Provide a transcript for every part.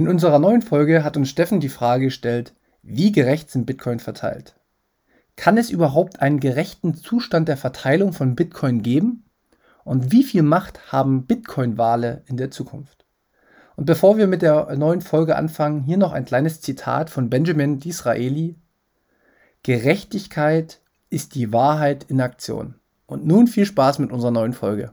In unserer neuen Folge hat uns Steffen die Frage gestellt, wie gerecht sind Bitcoin verteilt? Kann es überhaupt einen gerechten Zustand der Verteilung von Bitcoin geben? Und wie viel Macht haben Bitcoin-Wale in der Zukunft? Und bevor wir mit der neuen Folge anfangen, hier noch ein kleines Zitat von Benjamin Disraeli. Gerechtigkeit ist die Wahrheit in Aktion. Und nun viel Spaß mit unserer neuen Folge.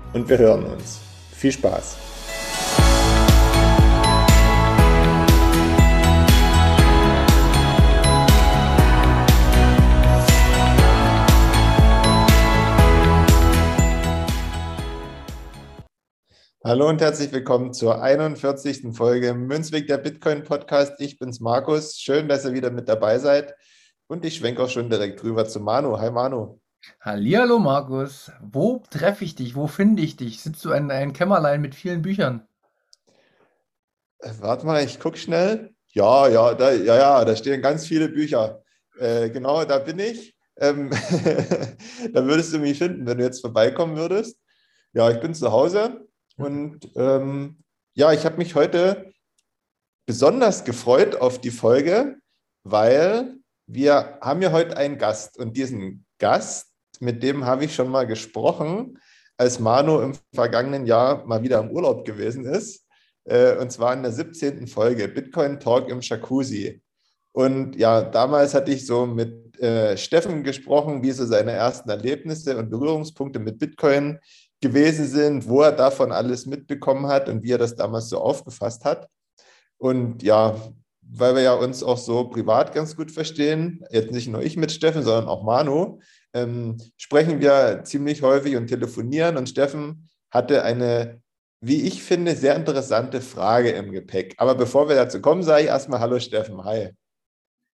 und wir hören uns. Viel Spaß! Hallo und herzlich willkommen zur 41. Folge Münzweg der Bitcoin Podcast. Ich bin's Markus. Schön, dass ihr wieder mit dabei seid. Und ich schwenke auch schon direkt rüber zu Manu. Hi Manu. Hallihallo Markus, wo treffe ich dich? Wo finde ich dich? Sitzt du in einem Kämmerlein mit vielen Büchern? Äh, warte mal, ich gucke schnell. Ja, ja, da, ja, ja, da stehen ganz viele Bücher. Äh, genau, da bin ich. Ähm, da würdest du mich finden, wenn du jetzt vorbeikommen würdest. Ja, ich bin zu Hause und ähm, ja, ich habe mich heute besonders gefreut auf die Folge, weil wir haben ja heute einen Gast und diesen Gast, mit dem habe ich schon mal gesprochen, als Manu im vergangenen Jahr mal wieder im Urlaub gewesen ist. Äh, und zwar in der 17. Folge Bitcoin Talk im Jacuzzi. Und ja, damals hatte ich so mit äh, Steffen gesprochen, wie so seine ersten Erlebnisse und Berührungspunkte mit Bitcoin gewesen sind, wo er davon alles mitbekommen hat und wie er das damals so aufgefasst hat. Und ja, weil wir ja uns auch so privat ganz gut verstehen, jetzt nicht nur ich mit Steffen, sondern auch Manu, ähm, sprechen wir ziemlich häufig und telefonieren. Und Steffen hatte eine, wie ich finde, sehr interessante Frage im Gepäck. Aber bevor wir dazu kommen, sage ich erstmal Hallo Steffen, hi.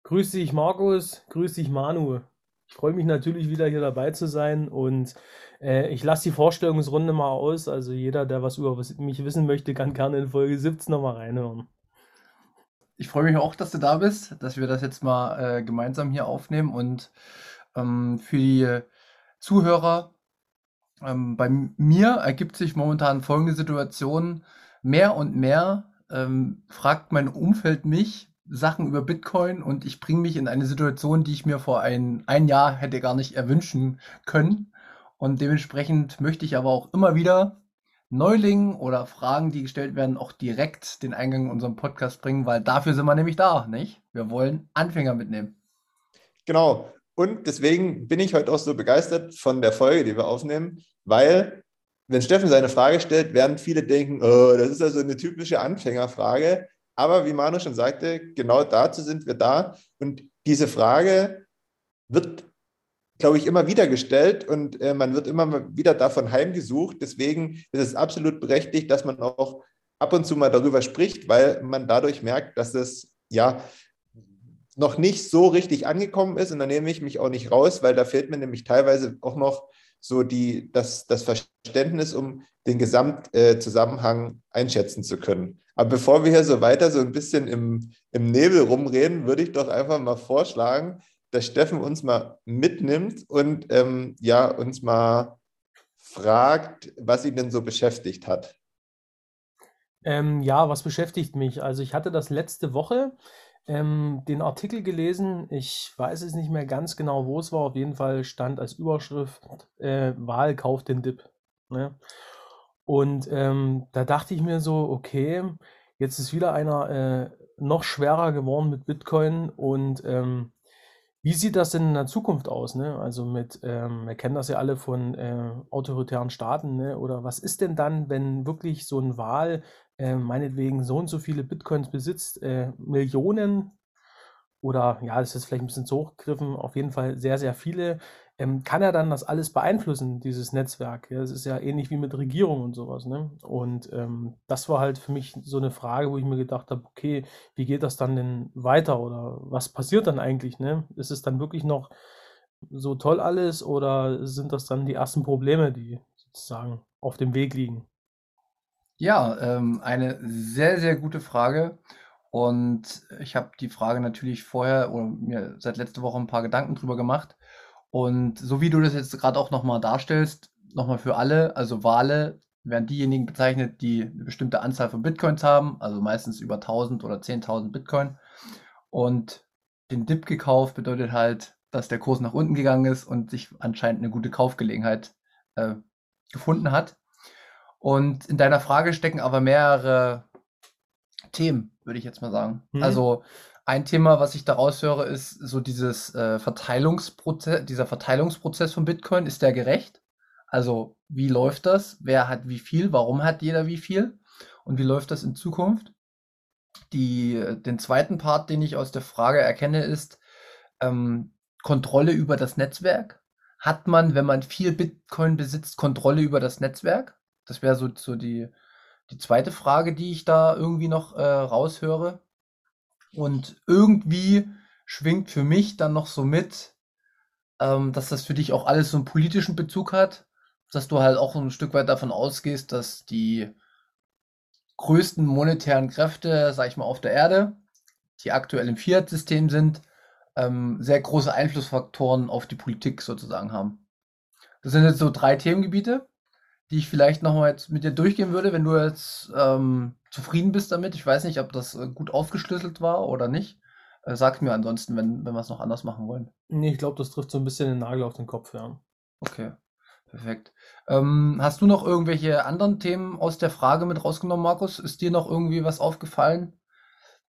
Grüß dich Markus, grüß dich Manu. Ich freue mich natürlich wieder hier dabei zu sein und äh, ich lasse die Vorstellungsrunde mal aus. Also jeder, der was über mich wissen möchte, kann gerne in Folge 17 nochmal reinhören. Ich freue mich auch, dass du da bist, dass wir das jetzt mal äh, gemeinsam hier aufnehmen und ähm, für die Zuhörer, ähm, bei mir ergibt sich momentan folgende Situation. Mehr und mehr ähm, fragt mein Umfeld mich Sachen über Bitcoin und ich bringe mich in eine Situation, die ich mir vor ein, ein Jahr hätte gar nicht erwünschen können. Und dementsprechend möchte ich aber auch immer wieder Neulingen oder Fragen, die gestellt werden, auch direkt den Eingang in unserem Podcast bringen, weil dafür sind wir nämlich da, nicht? Wir wollen Anfänger mitnehmen. Genau. Und deswegen bin ich heute auch so begeistert von der Folge, die wir aufnehmen, weil, wenn Steffen seine Frage stellt, werden viele denken, oh, das ist also eine typische Anfängerfrage. Aber wie Manu schon sagte, genau dazu sind wir da. Und diese Frage wird, glaube ich, immer wieder gestellt und äh, man wird immer wieder davon heimgesucht. Deswegen ist es absolut berechtigt, dass man auch ab und zu mal darüber spricht, weil man dadurch merkt, dass es ja noch nicht so richtig angekommen ist. Und da nehme ich mich auch nicht raus, weil da fehlt mir nämlich teilweise auch noch so die, das, das Verständnis, um den Gesamtzusammenhang äh, einschätzen zu können. Aber bevor wir hier so weiter so ein bisschen im, im Nebel rumreden, würde ich doch einfach mal vorschlagen, dass Steffen uns mal mitnimmt und ähm, ja, uns mal fragt, was ihn denn so beschäftigt hat. Ähm, ja, was beschäftigt mich? Also ich hatte das letzte Woche ähm, den Artikel gelesen. Ich weiß es nicht mehr ganz genau, wo es war. Auf jeden Fall stand als Überschrift äh, Wahl kauft den Dip. Ne? Und ähm, da dachte ich mir so, okay, jetzt ist wieder einer äh, noch schwerer geworden mit Bitcoin und ähm, Wie sieht das denn in der Zukunft aus, ne? Also mit, ähm, wir kennen das ja alle von äh, autoritären Staaten, ne? Oder was ist denn dann, wenn wirklich so ein Wal äh, meinetwegen so und so viele Bitcoins besitzt, äh, Millionen oder ja, das ist vielleicht ein bisschen zu hochgegriffen, auf jeden Fall sehr, sehr viele, kann er dann das alles beeinflussen, dieses Netzwerk? Ja, das ist ja ähnlich wie mit Regierung und sowas, ne? Und ähm, das war halt für mich so eine Frage, wo ich mir gedacht habe, okay, wie geht das dann denn weiter oder was passiert dann eigentlich, ne? Ist es dann wirklich noch so toll alles oder sind das dann die ersten Probleme, die sozusagen auf dem Weg liegen? Ja, ähm, eine sehr, sehr gute Frage. Und ich habe die Frage natürlich vorher oder mir seit letzter Woche ein paar Gedanken drüber gemacht. Und so wie du das jetzt gerade auch nochmal darstellst, nochmal für alle, also Wale werden diejenigen bezeichnet, die eine bestimmte Anzahl von Bitcoins haben, also meistens über 1000 oder 10.000 Bitcoin. Und den Dip gekauft bedeutet halt, dass der Kurs nach unten gegangen ist und sich anscheinend eine gute Kaufgelegenheit äh, gefunden hat. Und in deiner Frage stecken aber mehrere Themen, würde ich jetzt mal sagen. Mhm. Also ein Thema, was ich daraus höre, ist so dieses äh, Verteilungsprozess, dieser Verteilungsprozess von Bitcoin. Ist der gerecht? Also wie läuft das? Wer hat wie viel? Warum hat jeder wie viel? Und wie läuft das in Zukunft? Die, den zweiten Part, den ich aus der Frage erkenne, ist ähm, Kontrolle über das Netzwerk. Hat man, wenn man viel Bitcoin besitzt, Kontrolle über das Netzwerk? Das wäre so, so die, die zweite Frage, die ich da irgendwie noch äh, raushöre. Und irgendwie schwingt für mich dann noch so mit, ähm, dass das für dich auch alles so einen politischen Bezug hat, dass du halt auch ein Stück weit davon ausgehst, dass die größten monetären Kräfte, sag ich mal, auf der Erde, die aktuell im Fiat-System sind, ähm, sehr große Einflussfaktoren auf die Politik sozusagen haben. Das sind jetzt so drei Themengebiete die ich vielleicht nochmal jetzt mit dir durchgehen würde, wenn du jetzt ähm, zufrieden bist damit. Ich weiß nicht, ob das äh, gut aufgeschlüsselt war oder nicht. Äh, sag mir ansonsten, wenn, wenn wir es noch anders machen wollen. Nee, ich glaube, das trifft so ein bisschen den Nagel auf den Kopf, ja. Okay, perfekt. Ähm, hast du noch irgendwelche anderen Themen aus der Frage mit rausgenommen, Markus? Ist dir noch irgendwie was aufgefallen?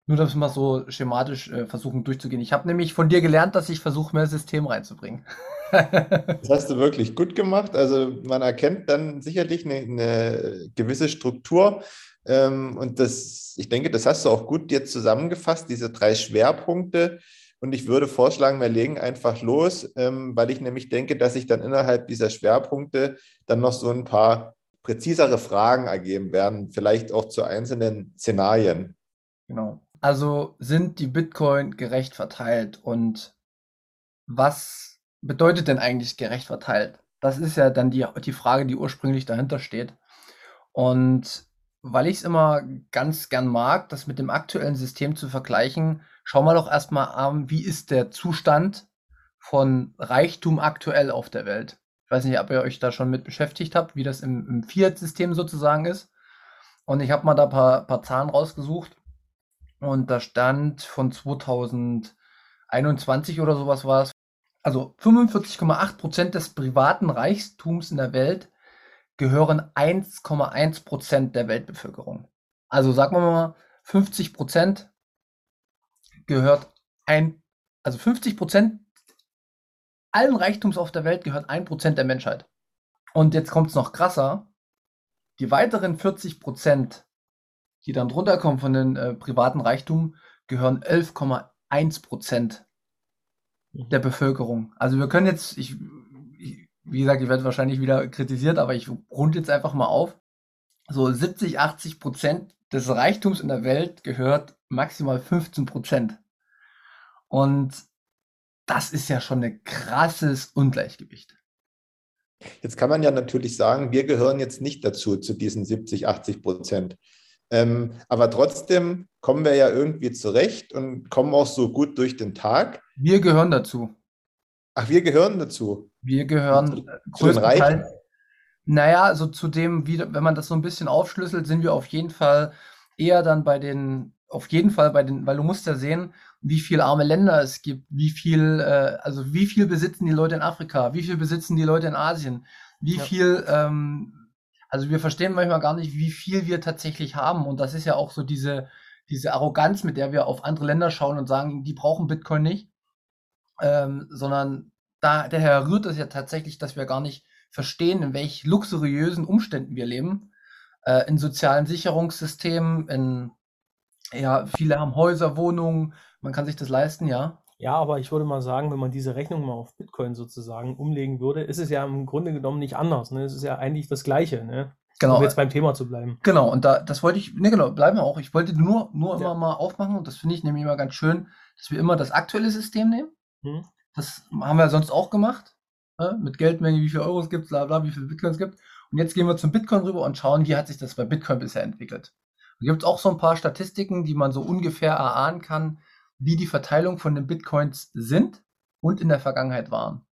Nur, dass wir mal so schematisch äh, versuchen durchzugehen. Ich habe nämlich von dir gelernt, dass ich versuche, mehr System reinzubringen. das hast du wirklich gut gemacht. Also man erkennt dann sicherlich eine, eine gewisse Struktur. Ähm, und das, ich denke, das hast du auch gut jetzt zusammengefasst, diese drei Schwerpunkte. Und ich würde vorschlagen, wir legen einfach los, ähm, weil ich nämlich denke, dass sich dann innerhalb dieser Schwerpunkte dann noch so ein paar präzisere Fragen ergeben werden, vielleicht auch zu einzelnen Szenarien. Genau. Also sind die Bitcoin gerecht verteilt und was bedeutet denn eigentlich gerecht verteilt? Das ist ja dann die, die Frage, die ursprünglich dahinter steht. Und weil ich es immer ganz gern mag, das mit dem aktuellen System zu vergleichen, schauen wir doch erstmal an, wie ist der Zustand von Reichtum aktuell auf der Welt. Ich weiß nicht, ob ihr euch da schon mit beschäftigt habt, wie das im, im Fiat-System sozusagen ist. Und ich habe mal da ein paar, paar Zahlen rausgesucht. Und da stand von 2021 oder sowas war es, also 45,8 Prozent des privaten Reichtums in der Welt gehören 1,1 Prozent der Weltbevölkerung. Also sagen wir mal, 50 Prozent gehört ein, also 50 Prozent allen Reichtums auf der Welt gehört ein Prozent der Menschheit. Und jetzt kommt es noch krasser. Die weiteren 40 Prozent, die dann drunter kommen von den äh, privaten Reichtum, gehören 11,1 Prozent der Bevölkerung. Also wir können jetzt, ich wie gesagt, ich werde wahrscheinlich wieder kritisiert, aber ich runde jetzt einfach mal auf. So 70, 80 Prozent des Reichtums in der Welt gehört maximal 15 Prozent. Und das ist ja schon ein krasses Ungleichgewicht. Jetzt kann man ja natürlich sagen, wir gehören jetzt nicht dazu, zu diesen 70, 80 Prozent. Ähm, aber trotzdem kommen wir ja irgendwie zurecht und kommen auch so gut durch den Tag. Wir gehören dazu. Ach, wir gehören dazu. Wir gehören zu den Reichen. Naja, so zu dem, wie, wenn man das so ein bisschen aufschlüsselt, sind wir auf jeden Fall eher dann bei den, auf jeden Fall bei den, weil du musst ja sehen, wie viele arme Länder es gibt, wie viel, äh, also wie viel besitzen die Leute in Afrika, wie viel besitzen die Leute in Asien, wie ja. viel ähm, also wir verstehen manchmal gar nicht, wie viel wir tatsächlich haben. Und das ist ja auch so diese, diese Arroganz, mit der wir auf andere Länder schauen und sagen, die brauchen Bitcoin nicht. Ähm, sondern da, daher rührt es ja tatsächlich, dass wir gar nicht verstehen, in welch luxuriösen Umständen wir leben, äh, in sozialen Sicherungssystemen, in, ja, viele haben Häuser, Wohnungen, man kann sich das leisten, ja. Ja, aber ich würde mal sagen, wenn man diese Rechnung mal auf Bitcoin sozusagen umlegen würde, ist es ja im Grunde genommen nicht anders. Ne? Es ist ja eigentlich das Gleiche, ne? Genau. Um jetzt beim Thema zu bleiben. Genau, und da, das wollte ich, ne, genau, bleiben wir auch. Ich wollte nur, nur immer mal aufmachen und das finde ich nämlich immer ganz schön, dass wir immer das aktuelle System nehmen. Hm. Das haben wir sonst auch gemacht. Ne? Mit Geldmenge, wie viele Euro es gibt, bla bla, wie viele Bitcoins es gibt. Und jetzt gehen wir zum Bitcoin rüber und schauen, wie hat sich das bei Bitcoin bisher entwickelt. Da gibt es auch so ein paar Statistiken, die man so ungefähr erahnen kann, wie die Verteilung von den Bitcoins sind und in der Vergangenheit waren.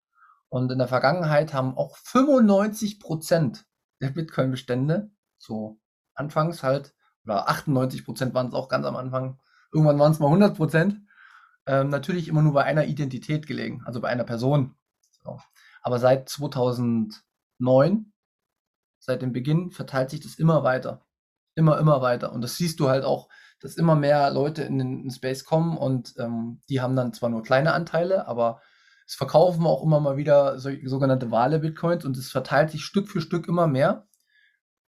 Und in der Vergangenheit haben auch 95 Prozent der Bitcoin-Bestände, so anfangs halt, oder 98 Prozent waren es auch ganz am Anfang, irgendwann waren es mal 100 Prozent, ähm, natürlich immer nur bei einer Identität gelegen, also bei einer Person. So. Aber seit 2009, seit dem Beginn, verteilt sich das immer weiter. Immer, immer weiter. Und das siehst du halt auch, dass immer mehr Leute in den Space kommen und ähm, die haben dann zwar nur kleine Anteile, aber es verkaufen auch immer mal wieder so, sogenannte Wale-Bitcoins und es verteilt sich Stück für Stück immer mehr.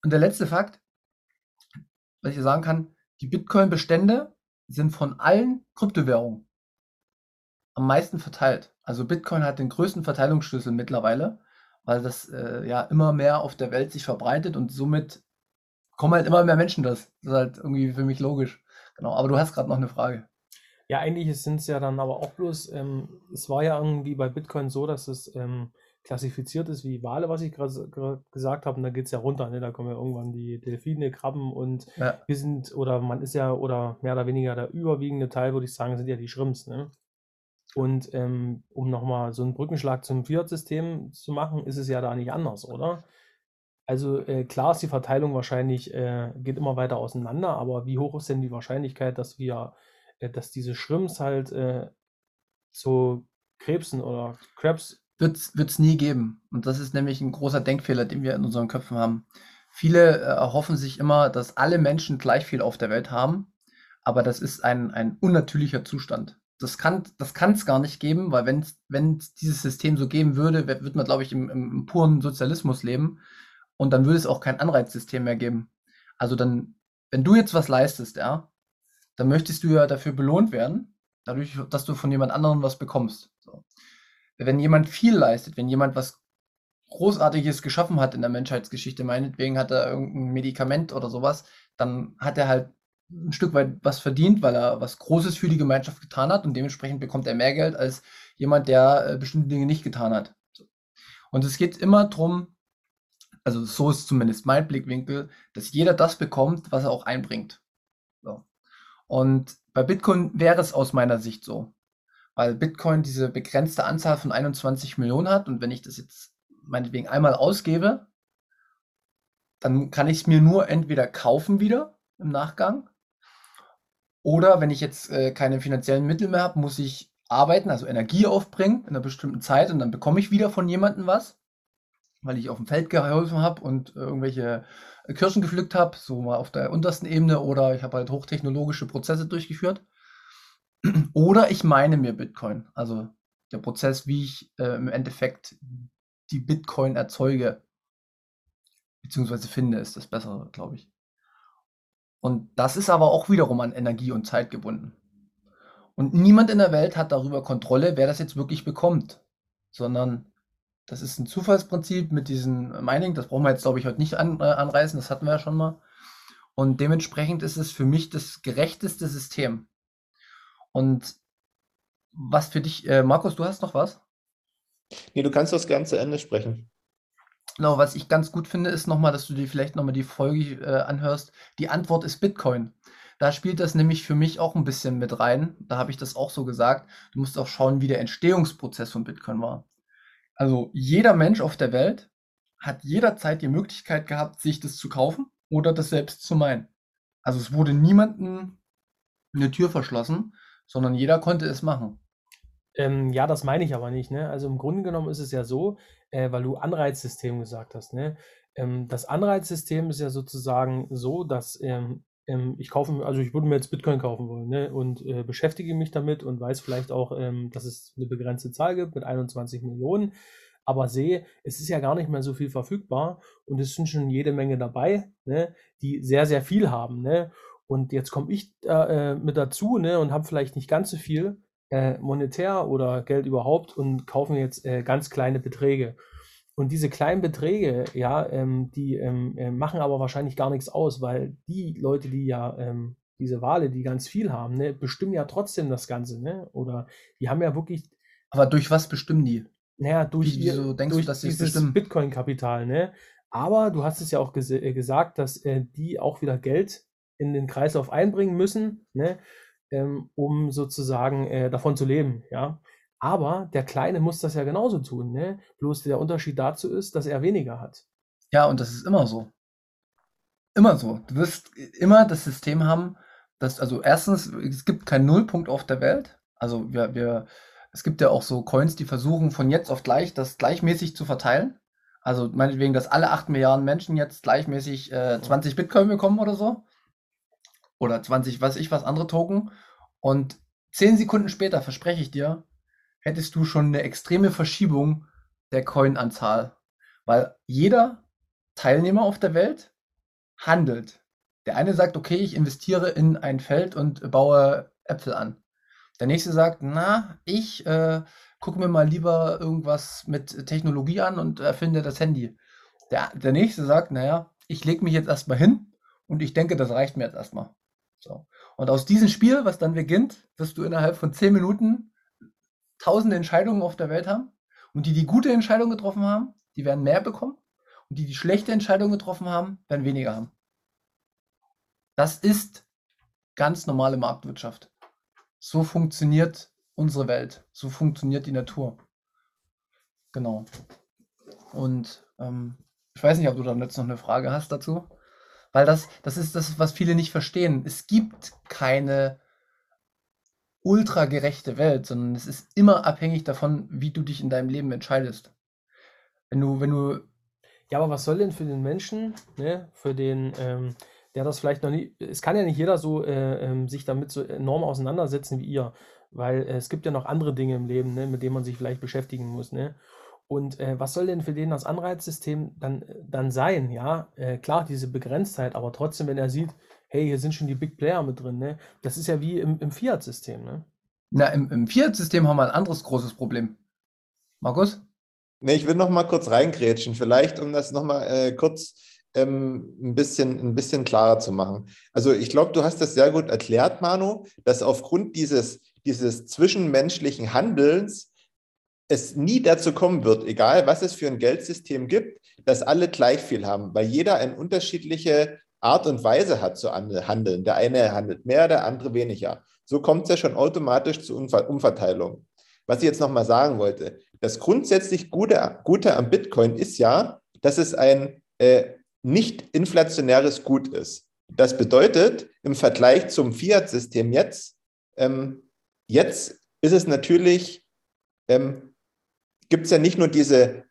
Und der letzte Fakt, was ich sagen kann, die Bitcoin-Bestände sind von allen Kryptowährungen am meisten verteilt. Also Bitcoin hat den größten Verteilungsschlüssel mittlerweile, weil das äh, ja immer mehr auf der Welt sich verbreitet und somit kommen halt immer mehr Menschen das. Das ist halt irgendwie für mich logisch. Genau, aber du hast gerade noch eine Frage. Ja, eigentlich sind es ja dann aber auch bloß, ähm, es war ja irgendwie bei Bitcoin so, dass es ähm, klassifiziert ist wie Wale, was ich gerade gesagt habe, und da geht es ja runter, ne? Da kommen ja irgendwann die Delfine, Krabben und ja. wir sind, oder man ist ja, oder mehr oder weniger der überwiegende Teil, würde ich sagen, sind ja die Shrimps, ne? Und ähm, um nochmal so einen Brückenschlag zum Fiat-System zu machen, ist es ja da nicht anders, oder? Also äh, klar ist die Verteilung wahrscheinlich, äh, geht immer weiter auseinander, aber wie hoch ist denn die Wahrscheinlichkeit, dass wir, äh, dass diese Shrimps halt äh, zu Krebsen oder Crabs wird es nie geben. Und das ist nämlich ein großer Denkfehler, den wir in unseren Köpfen haben. Viele äh, erhoffen sich immer, dass alle Menschen gleich viel auf der Welt haben, aber das ist ein, ein unnatürlicher Zustand das kann das es gar nicht geben, weil wenn wenn dieses System so geben würde, würde man, glaube ich, im, im, puren Sozialismus leben und dann würde es auch kein Anreizsystem mehr geben. Also dann, wenn du jetzt was leistest, ja, dann möchtest du ja dafür belohnt werden, dadurch, dass du von jemand anderem was bekommst. So. Wenn jemand viel leistet, wenn jemand was Großartiges geschaffen hat in der Menschheitsgeschichte, meinetwegen hat er irgendein Medikament oder sowas, dann hat er halt ein Stück weit was verdient, weil er was Großes für die Gemeinschaft getan hat und dementsprechend bekommt er mehr Geld als jemand, der äh, bestimmte Dinge nicht getan hat. Und es geht immer darum, also so ist zumindest mein Blickwinkel, dass jeder das bekommt, was er auch einbringt. So. Und bei Bitcoin wäre es aus meiner Sicht so, weil Bitcoin diese begrenzte Anzahl von 21 Millionen hat und wenn ich das jetzt meinetwegen einmal ausgebe, dann kann ich es mir nur entweder kaufen wieder im Nachgang oder wenn ich jetzt äh, keine finanziellen Mittel mehr habe, muss ich arbeiten, also Energie aufbringen in einer bestimmten Zeit und dann bekomme ich wieder von jemandem was, weil ich auf dem Feld geholfen habe und äh, irgendwelche Kirschen gepflückt habe, so mal auf der untersten Ebene oder ich habe halt hochtechnologische Prozesse durchgeführt. Oder ich meine mir Bitcoin, also der Prozess, wie ich äh, im Endeffekt die Bitcoin erzeuge, beziehungsweise finde, ist das Bessere, glaube ich. Und das ist aber auch wiederum an Energie und Zeit gebunden. Und niemand in der Welt hat darüber Kontrolle, wer das jetzt wirklich bekommt, sondern das ist ein Zufallsprinzip mit diesem Mining. Das brauchen wir jetzt, glaube ich, heute nicht an, äh, anreißen. Das hatten wir ja schon mal. Und dementsprechend ist es für mich das gerechteste System. Und was für dich, äh, Markus, du hast noch was? Nee, du kannst das zu Ende sprechen. Genau, was ich ganz gut finde, ist nochmal, dass du dir vielleicht nochmal die Folge äh, anhörst. Die Antwort ist Bitcoin. Da spielt das nämlich für mich auch ein bisschen mit rein. Da habe ich das auch so gesagt. Du musst auch schauen, wie der Entstehungsprozess von Bitcoin war. Also jeder Mensch auf der Welt hat jederzeit die Möglichkeit gehabt, sich das zu kaufen oder das selbst zu meinen. Also es wurde niemandem eine Tür verschlossen, sondern jeder konnte es machen. Ähm, ja, das meine ich aber nicht, ne? Also, im Grunde genommen ist es ja so, äh, weil du Anreizsystem gesagt hast, ne? Ähm, das Anreizsystem ist ja sozusagen so, dass, ähm, ähm, ich kaufe, also ich würde mir jetzt Bitcoin kaufen wollen, ne, und äh, beschäftige mich damit und weiß vielleicht auch, ähm, dass es eine begrenzte Zahl gibt mit 21 Millionen, aber sehe, es ist ja gar nicht mehr so viel verfügbar und es sind schon jede Menge dabei, ne, die sehr, sehr viel haben, ne. Und jetzt komme ich äh, mit dazu, ne, und habe vielleicht nicht ganz so viel äh, monetär oder Geld überhaupt und kaufe mir jetzt äh, ganz kleine Beträge. Und diese kleinen Beträge, ja, ähm, die ähm, äh, machen aber wahrscheinlich gar nichts aus, weil die Leute, die ja ähm, diese Wale, die ganz viel haben, ne, bestimmen ja trotzdem das Ganze, ne? Oder die haben ja wirklich. Aber durch was bestimmen die? Naja, durch, Wie, wieso denkst durch du, dass dieses? Bitcoin-Kapital, ne? Aber du hast es ja auch ges äh, gesagt, dass äh, die auch wieder Geld in den Kreislauf einbringen müssen, ne? Ähm, um sozusagen äh, davon zu leben, ja. Aber der Kleine muss das ja genauso tun, ne? Bloß der Unterschied dazu ist, dass er weniger hat. Ja, und das ist immer so. Immer so. Du wirst immer das System haben, dass, also erstens, es gibt keinen Nullpunkt auf der Welt. Also wir, wir, es gibt ja auch so Coins, die versuchen von jetzt auf gleich das gleichmäßig zu verteilen. Also meinetwegen, dass alle 8 Milliarden Menschen jetzt gleichmäßig äh, 20 Bitcoin bekommen oder so. Oder 20, weiß ich was, andere Token. Und 10 Sekunden später, verspreche ich dir, hättest du schon eine extreme Verschiebung der Coin-Anzahl. Weil jeder Teilnehmer auf der Welt handelt. Der eine sagt, okay, ich investiere in ein Feld und baue Äpfel an. Der nächste sagt, na, ich äh, gucke mir mal lieber irgendwas mit Technologie an und erfinde das Handy. Der, der nächste sagt, naja, ich lege mich jetzt erstmal hin und ich denke, das reicht mir jetzt erstmal. So. Und aus diesem Spiel, was dann beginnt, wirst du innerhalb von zehn Minuten tausende Entscheidungen auf der Welt haben. Und die, die gute Entscheidungen getroffen haben, die werden mehr bekommen. Und die, die schlechte Entscheidungen getroffen haben, werden weniger haben. Das ist ganz normale Marktwirtschaft. So funktioniert unsere Welt. So funktioniert die Natur. Genau. Und ähm, ich weiß nicht, ob du dann jetzt noch eine Frage hast dazu. Weil das, das ist das, was viele nicht verstehen. Es gibt keine ultra gerechte Welt, sondern es ist immer abhängig davon, wie du dich in deinem Leben entscheidest. Wenn du, wenn du. Ja, aber was soll denn für den Menschen, ne, für den, ähm, der das vielleicht noch nie, es kann ja nicht jeder so äh, ähm, sich damit so enorm auseinandersetzen wie ihr, weil äh, es gibt ja noch andere Dinge im Leben, ne, mit denen man sich vielleicht beschäftigen muss, ne? Und äh, was soll denn für den das Anreizsystem dann, dann sein? Ja, äh, klar, diese Begrenztheit, aber trotzdem, wenn er sieht, hey, hier sind schon die Big Player mit drin, ne? Das ist ja wie im, im Fiat-System, ne? Na, im, im Fiat-System haben wir ein anderes großes Problem. Markus? Nee, ich will noch mal kurz reingrätschen, vielleicht, um das noch mal äh, kurz ähm, ein, bisschen, ein bisschen klarer zu machen. Also ich glaube, du hast das sehr gut erklärt, Manu, dass aufgrund dieses, dieses zwischenmenschlichen Handelns es nie dazu kommen wird, egal was es für ein Geldsystem gibt, dass alle gleich viel haben, weil jeder eine unterschiedliche Art und Weise hat zu handeln. Der eine handelt mehr, der andere weniger. So kommt es ja schon automatisch zu Umverteilung. Was ich jetzt nochmal sagen wollte, das grundsätzlich Gute, Gute am Bitcoin ist ja, dass es ein äh, nicht inflationäres Gut ist. Das bedeutet, im Vergleich zum Fiat-System jetzt, ähm, jetzt ist es natürlich, ähm, gibt es ja nicht nur diese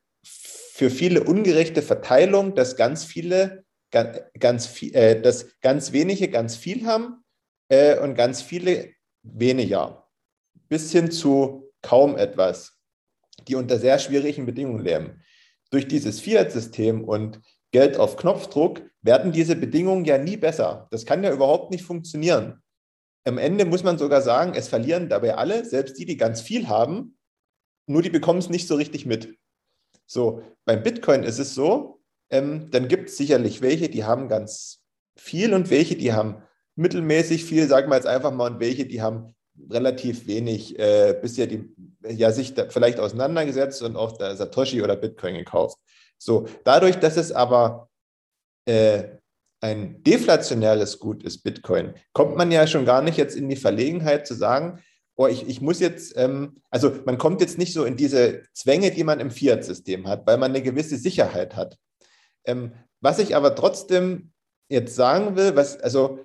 für viele ungerechte Verteilung, dass ganz viele, ganz, ganz viel, äh, dass ganz wenige ganz viel haben äh, und ganz viele weniger, bis hin zu kaum etwas, die unter sehr schwierigen Bedingungen leben. Durch dieses Fiat-System und Geld auf Knopfdruck werden diese Bedingungen ja nie besser. Das kann ja überhaupt nicht funktionieren. Am Ende muss man sogar sagen, es verlieren dabei alle, selbst die, die ganz viel haben, nur die bekommen es nicht so richtig mit. So, beim Bitcoin ist es so, ähm, dann gibt es sicherlich welche, die haben ganz viel und welche, die haben mittelmäßig viel, sagen wir jetzt einfach mal, und welche, die haben relativ wenig äh, bisher die, ja, sich vielleicht auseinandergesetzt und auch Satoshi oder Bitcoin gekauft. So, dadurch, dass es aber äh, ein deflationäres Gut ist, Bitcoin, kommt man ja schon gar nicht jetzt in die Verlegenheit zu sagen, oh, ich, ich muss jetzt, ähm, also man kommt jetzt nicht so in diese Zwänge, die man im Fiat-System hat, weil man eine gewisse Sicherheit hat. Ähm, was ich aber trotzdem jetzt sagen will, was, also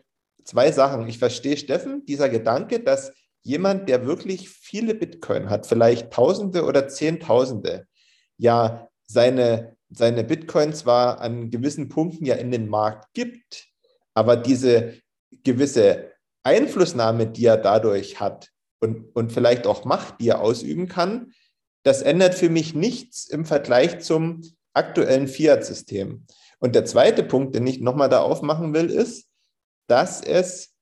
zwei Sachen. Ich verstehe Steffen, dieser Gedanke, dass jemand, der wirklich viele Bitcoin hat, vielleicht Tausende oder Zehntausende, ja seine, seine Bitcoin zwar an gewissen Punkten ja in den Markt gibt, aber diese gewisse Einflussnahme, die er dadurch hat und, und vielleicht auch Macht, die er ausüben kann, das ändert für mich nichts im Vergleich zum aktuellen Fiat-System. Und der zweite Punkt, den ich nochmal da aufmachen will, ist, dass es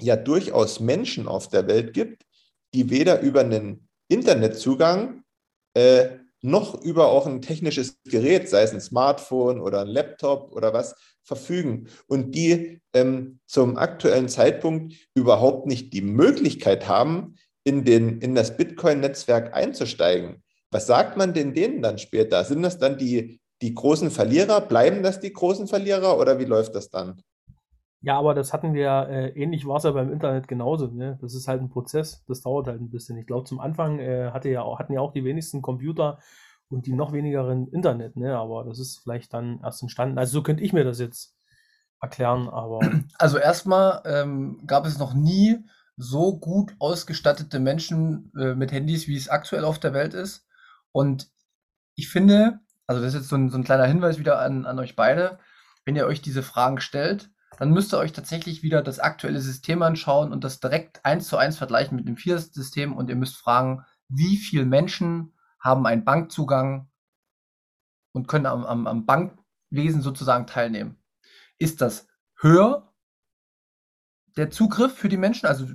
ja durchaus Menschen auf der Welt gibt, die weder über einen Internetzugang äh, noch über auch ein technisches Gerät, sei es ein Smartphone oder ein Laptop oder was, verfügen und die ähm, zum aktuellen Zeitpunkt überhaupt nicht die Möglichkeit haben, in, den, in das Bitcoin-Netzwerk einzusteigen. Was sagt man denn denen dann später? Sind das dann die, die großen Verlierer? Bleiben das die großen Verlierer oder wie läuft das dann? Ja, aber das hatten wir, äh, ähnlich war es ja beim Internet genauso. Ne? Das ist halt ein Prozess, das dauert halt ein bisschen. Ich glaube, zum Anfang äh, hatte ja hatten ja auch die wenigsten Computer und die noch wenigeren Internet, ne? aber das ist vielleicht dann erst entstanden. Also so könnte ich mir das jetzt erklären, aber. Also erstmal ähm, gab es noch nie so gut ausgestattete Menschen äh, mit Handys, wie es aktuell auf der Welt ist. Und ich finde, also das ist jetzt so ein, so ein kleiner Hinweis wieder an, an euch beide, wenn ihr euch diese Fragen stellt, dann müsst ihr euch tatsächlich wieder das aktuelle System anschauen und das direkt eins zu eins vergleichen mit dem Fiat-System und ihr müsst fragen, wie viele Menschen haben einen Bankzugang und können am, am, am Bankwesen sozusagen teilnehmen. Ist das höher, der Zugriff für die Menschen? Also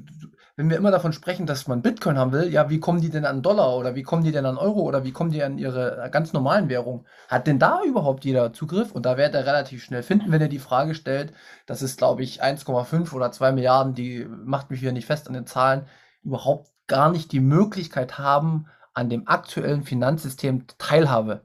wenn wir immer davon sprechen, dass man Bitcoin haben will, ja, wie kommen die denn an Dollar oder wie kommen die denn an Euro oder wie kommen die an ihre ganz normalen Währungen? Hat denn da überhaupt jeder Zugriff? Und da werdet ihr relativ schnell finden, wenn ihr die Frage stellt. Das ist, glaube ich, 1,5 oder 2 Milliarden, die macht mich wieder nicht fest an den Zahlen, überhaupt gar nicht die Möglichkeit haben, an dem aktuellen Finanzsystem Teilhabe.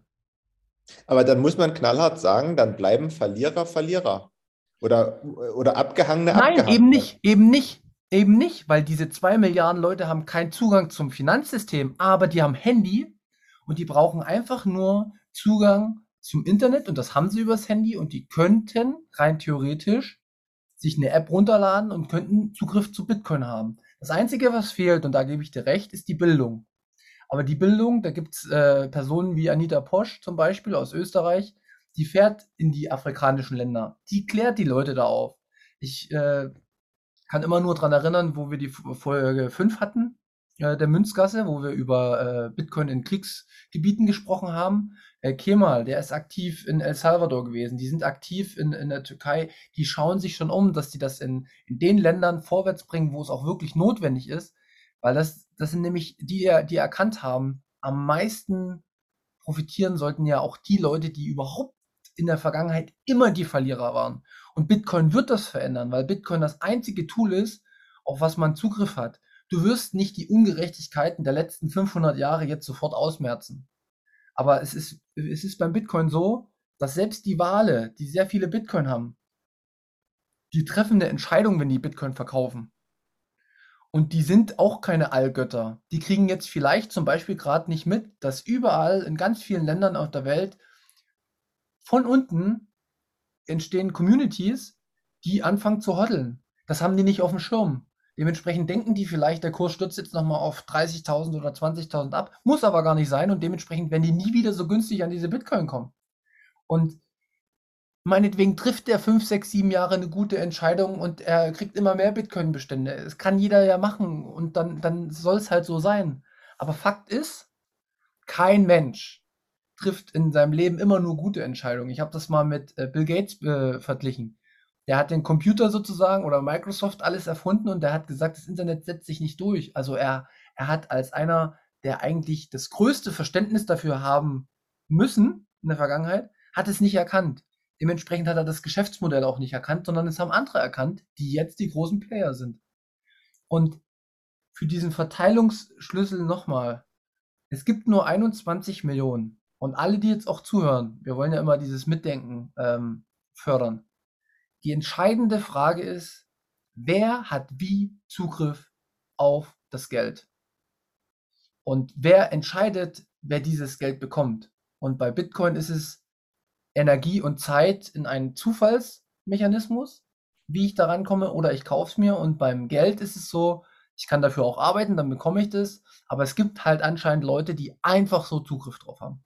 Aber dann muss man knallhart sagen, dann bleiben Verlierer Verlierer. Oder, oder abgehangene Nein, abgehangene. eben nicht, eben nicht. Eben nicht, weil diese zwei Milliarden Leute haben keinen Zugang zum Finanzsystem, aber die haben Handy und die brauchen einfach nur Zugang zum Internet und das haben sie übers Handy und die könnten rein theoretisch sich eine App runterladen und könnten Zugriff zu Bitcoin haben. Das Einzige, was fehlt, und da gebe ich dir recht, ist die Bildung. Aber die Bildung, da gibt es äh, Personen wie Anita Posch zum Beispiel aus Österreich, die fährt in die afrikanischen Länder. Die klärt die Leute da auf. Ich äh, kann immer nur daran erinnern, wo wir die Folge 5 hatten, äh, der Münzgasse, wo wir über äh, Bitcoin in Kriegsgebieten gesprochen haben. Äh, Kemal, der ist aktiv in El Salvador gewesen, die sind aktiv in, in der Türkei, die schauen sich schon um, dass die das in, in den Ländern vorwärts bringen, wo es auch wirklich notwendig ist, weil das, das sind nämlich die, die erkannt haben, am meisten profitieren sollten ja auch die Leute, die überhaupt in der Vergangenheit immer die Verlierer waren. Und Bitcoin wird das verändern, weil Bitcoin das einzige Tool ist, auf was man Zugriff hat. Du wirst nicht die Ungerechtigkeiten der letzten 500 Jahre jetzt sofort ausmerzen. Aber es ist, es ist beim Bitcoin so, dass selbst die Wale, die sehr viele Bitcoin haben, die treffen eine Entscheidung, wenn die Bitcoin verkaufen. Und die sind auch keine Allgötter. Die kriegen jetzt vielleicht zum Beispiel gerade nicht mit, dass überall in ganz vielen Ländern auf der Welt von unten entstehen Communities, die anfangen zu hoddeln. Das haben die nicht auf dem Schirm. Dementsprechend denken die vielleicht, der Kurs stürzt jetzt nochmal auf 30.000 oder 20.000 ab, muss aber gar nicht sein und dementsprechend werden die nie wieder so günstig an diese Bitcoin kommen. Und meinetwegen trifft der 5, 6, 7 Jahre eine gute Entscheidung und er kriegt immer mehr Bitcoin-Bestände. Das kann jeder ja machen und dann, dann soll es halt so sein. Aber Fakt ist, kein Mensch trifft in seinem Leben immer nur gute Entscheidungen. Ich habe das mal mit äh, Bill Gates äh, verglichen. Der hat den Computer sozusagen oder Microsoft alles erfunden und der hat gesagt, das Internet setzt sich nicht durch. Also er, er hat als einer, der eigentlich das größte Verständnis dafür haben müssen in der Vergangenheit, hat es nicht erkannt. Dementsprechend hat er das Geschäftsmodell auch nicht erkannt, sondern es haben andere erkannt, die jetzt die großen Player sind. Und für diesen Verteilungsschlüssel nochmal, es gibt nur 21 Millionen. Und alle, die jetzt auch zuhören, wir wollen ja immer dieses Mitdenken ähm, fördern. Die entscheidende Frage ist, wer hat wie Zugriff auf das Geld? Und wer entscheidet, wer dieses Geld bekommt? Und bei Bitcoin ist es Energie und Zeit in einen Zufallsmechanismus, wie ich daran komme, oder ich kaufe es mir. Und beim Geld ist es so, ich kann dafür auch arbeiten, dann bekomme ich das. Aber es gibt halt anscheinend Leute, die einfach so Zugriff drauf haben.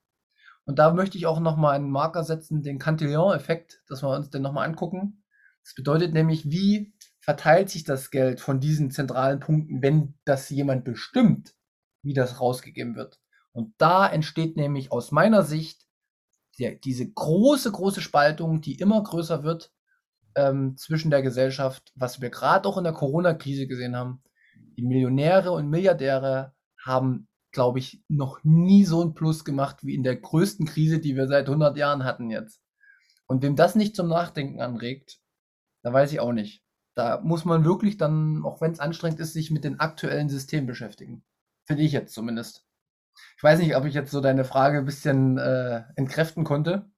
Und da möchte ich auch nochmal einen Marker setzen, den Cantillon-Effekt, dass wir uns den nochmal angucken. Das bedeutet nämlich, wie verteilt sich das Geld von diesen zentralen Punkten, wenn das jemand bestimmt, wie das rausgegeben wird. Und da entsteht nämlich aus meiner Sicht der, diese große, große Spaltung, die immer größer wird ähm, zwischen der Gesellschaft, was wir gerade auch in der Corona-Krise gesehen haben. Die Millionäre und Milliardäre haben, glaube ich, noch nie so ein Plus gemacht wie in der größten Krise, die wir seit 100 Jahren hatten jetzt. Und wem das nicht zum Nachdenken anregt, da weiß ich auch nicht. Da muss man wirklich dann, auch wenn es anstrengend ist, sich mit den aktuellen Systemen beschäftigen. Finde ich jetzt zumindest. Ich weiß nicht, ob ich jetzt so deine Frage ein bisschen äh, entkräften konnte.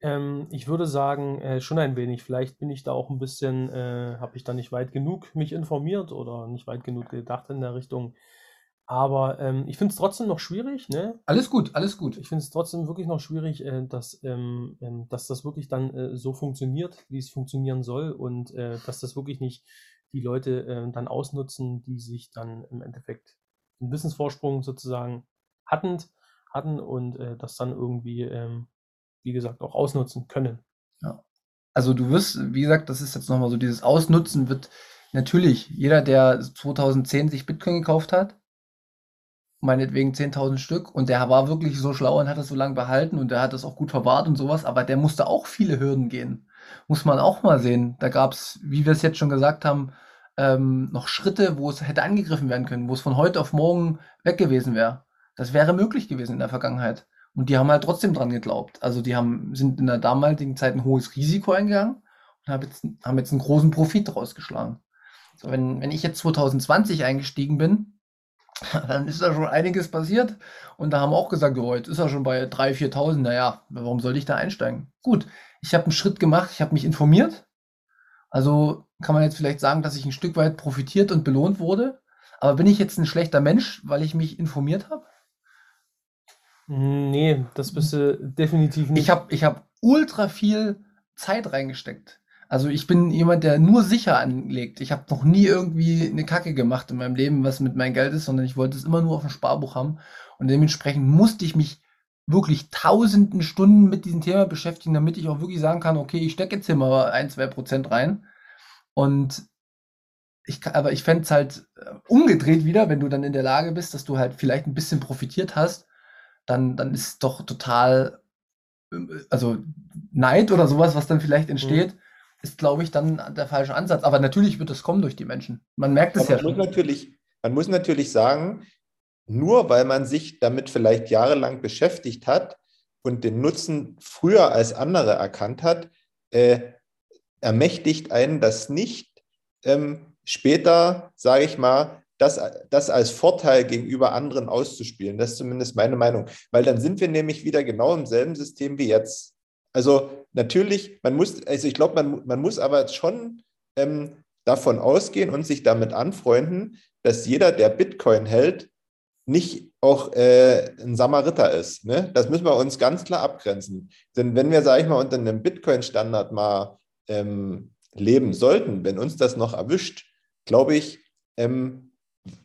Ähm, ich würde sagen, äh, schon ein wenig. Vielleicht bin ich da auch ein bisschen, äh, habe ich da nicht weit genug mich informiert oder nicht weit genug gedacht in der Richtung. Aber ähm, ich finde es trotzdem noch schwierig, ne? Alles gut, alles gut. Ich finde es trotzdem wirklich noch schwierig, äh, dass, ähm, ähm, dass das wirklich dann äh, so funktioniert, wie es funktionieren soll und äh, dass das wirklich nicht die Leute äh, dann ausnutzen, die sich dann im Endeffekt einen Wissensvorsprung sozusagen hatten, hatten und äh, das dann irgendwie, ähm, wie gesagt, auch ausnutzen können. Ja. Also du wirst, wie gesagt, das ist jetzt nochmal so, dieses Ausnutzen wird natürlich jeder, der 2010 sich Bitcoin gekauft hat, meinetwegen 10.000 Stück und der war wirklich so schlau und hat das so lange behalten und der hat das auch gut verwahrt und sowas, aber der musste auch viele Hürden gehen. Muss man auch mal sehen. Da gab es, wie wir es jetzt schon gesagt haben, ähm, noch Schritte, wo es hätte angegriffen werden können, wo es von heute auf morgen weg gewesen wäre. Das wäre möglich gewesen in der Vergangenheit. Und die haben halt trotzdem dran geglaubt. Also die haben, sind in der damaligen Zeit ein hohes Risiko eingegangen und haben jetzt, haben jetzt einen großen Profit daraus geschlagen. So, wenn, wenn ich jetzt 2020 eingestiegen bin, dann ist da schon einiges passiert. Und da haben wir auch gesagt, oh, jetzt ist er schon bei 3.000, 4.000. Naja, warum soll ich da einsteigen? Gut, ich habe einen Schritt gemacht, ich habe mich informiert. Also kann man jetzt vielleicht sagen, dass ich ein Stück weit profitiert und belohnt wurde. Aber bin ich jetzt ein schlechter Mensch, weil ich mich informiert habe? Nee, das bist du definitiv nicht. Ich habe ich hab ultra viel Zeit reingesteckt. Also ich bin jemand, der nur sicher anlegt. Ich habe noch nie irgendwie eine Kacke gemacht in meinem Leben, was mit meinem Geld ist, sondern ich wollte es immer nur auf dem Sparbuch haben. Und dementsprechend musste ich mich wirklich tausenden Stunden mit diesem Thema beschäftigen, damit ich auch wirklich sagen kann, okay, ich stecke jetzt hier mal ein, zwei Prozent rein. Und ich aber ich fände es halt äh, umgedreht wieder, wenn du dann in der Lage bist, dass du halt vielleicht ein bisschen profitiert hast, dann, dann ist es doch total, äh, also Neid oder sowas, was dann vielleicht entsteht. Mhm ist, glaube ich, dann der falsche Ansatz. Aber natürlich wird es kommen durch die Menschen. Man merkt es ja. Man muss, natürlich, man muss natürlich sagen, nur weil man sich damit vielleicht jahrelang beschäftigt hat und den Nutzen früher als andere erkannt hat, äh, ermächtigt einen das nicht, ähm, später, sage ich mal, das, das als Vorteil gegenüber anderen auszuspielen. Das ist zumindest meine Meinung. Weil dann sind wir nämlich wieder genau im selben System wie jetzt. Also natürlich, man muss, also ich glaube, man, man muss aber schon ähm, davon ausgehen und sich damit anfreunden, dass jeder, der Bitcoin hält, nicht auch äh, ein Samariter ist. Ne? Das müssen wir uns ganz klar abgrenzen. Denn wenn wir, sage ich mal, unter einem Bitcoin-Standard mal ähm, leben sollten, wenn uns das noch erwischt, glaube ich, ähm,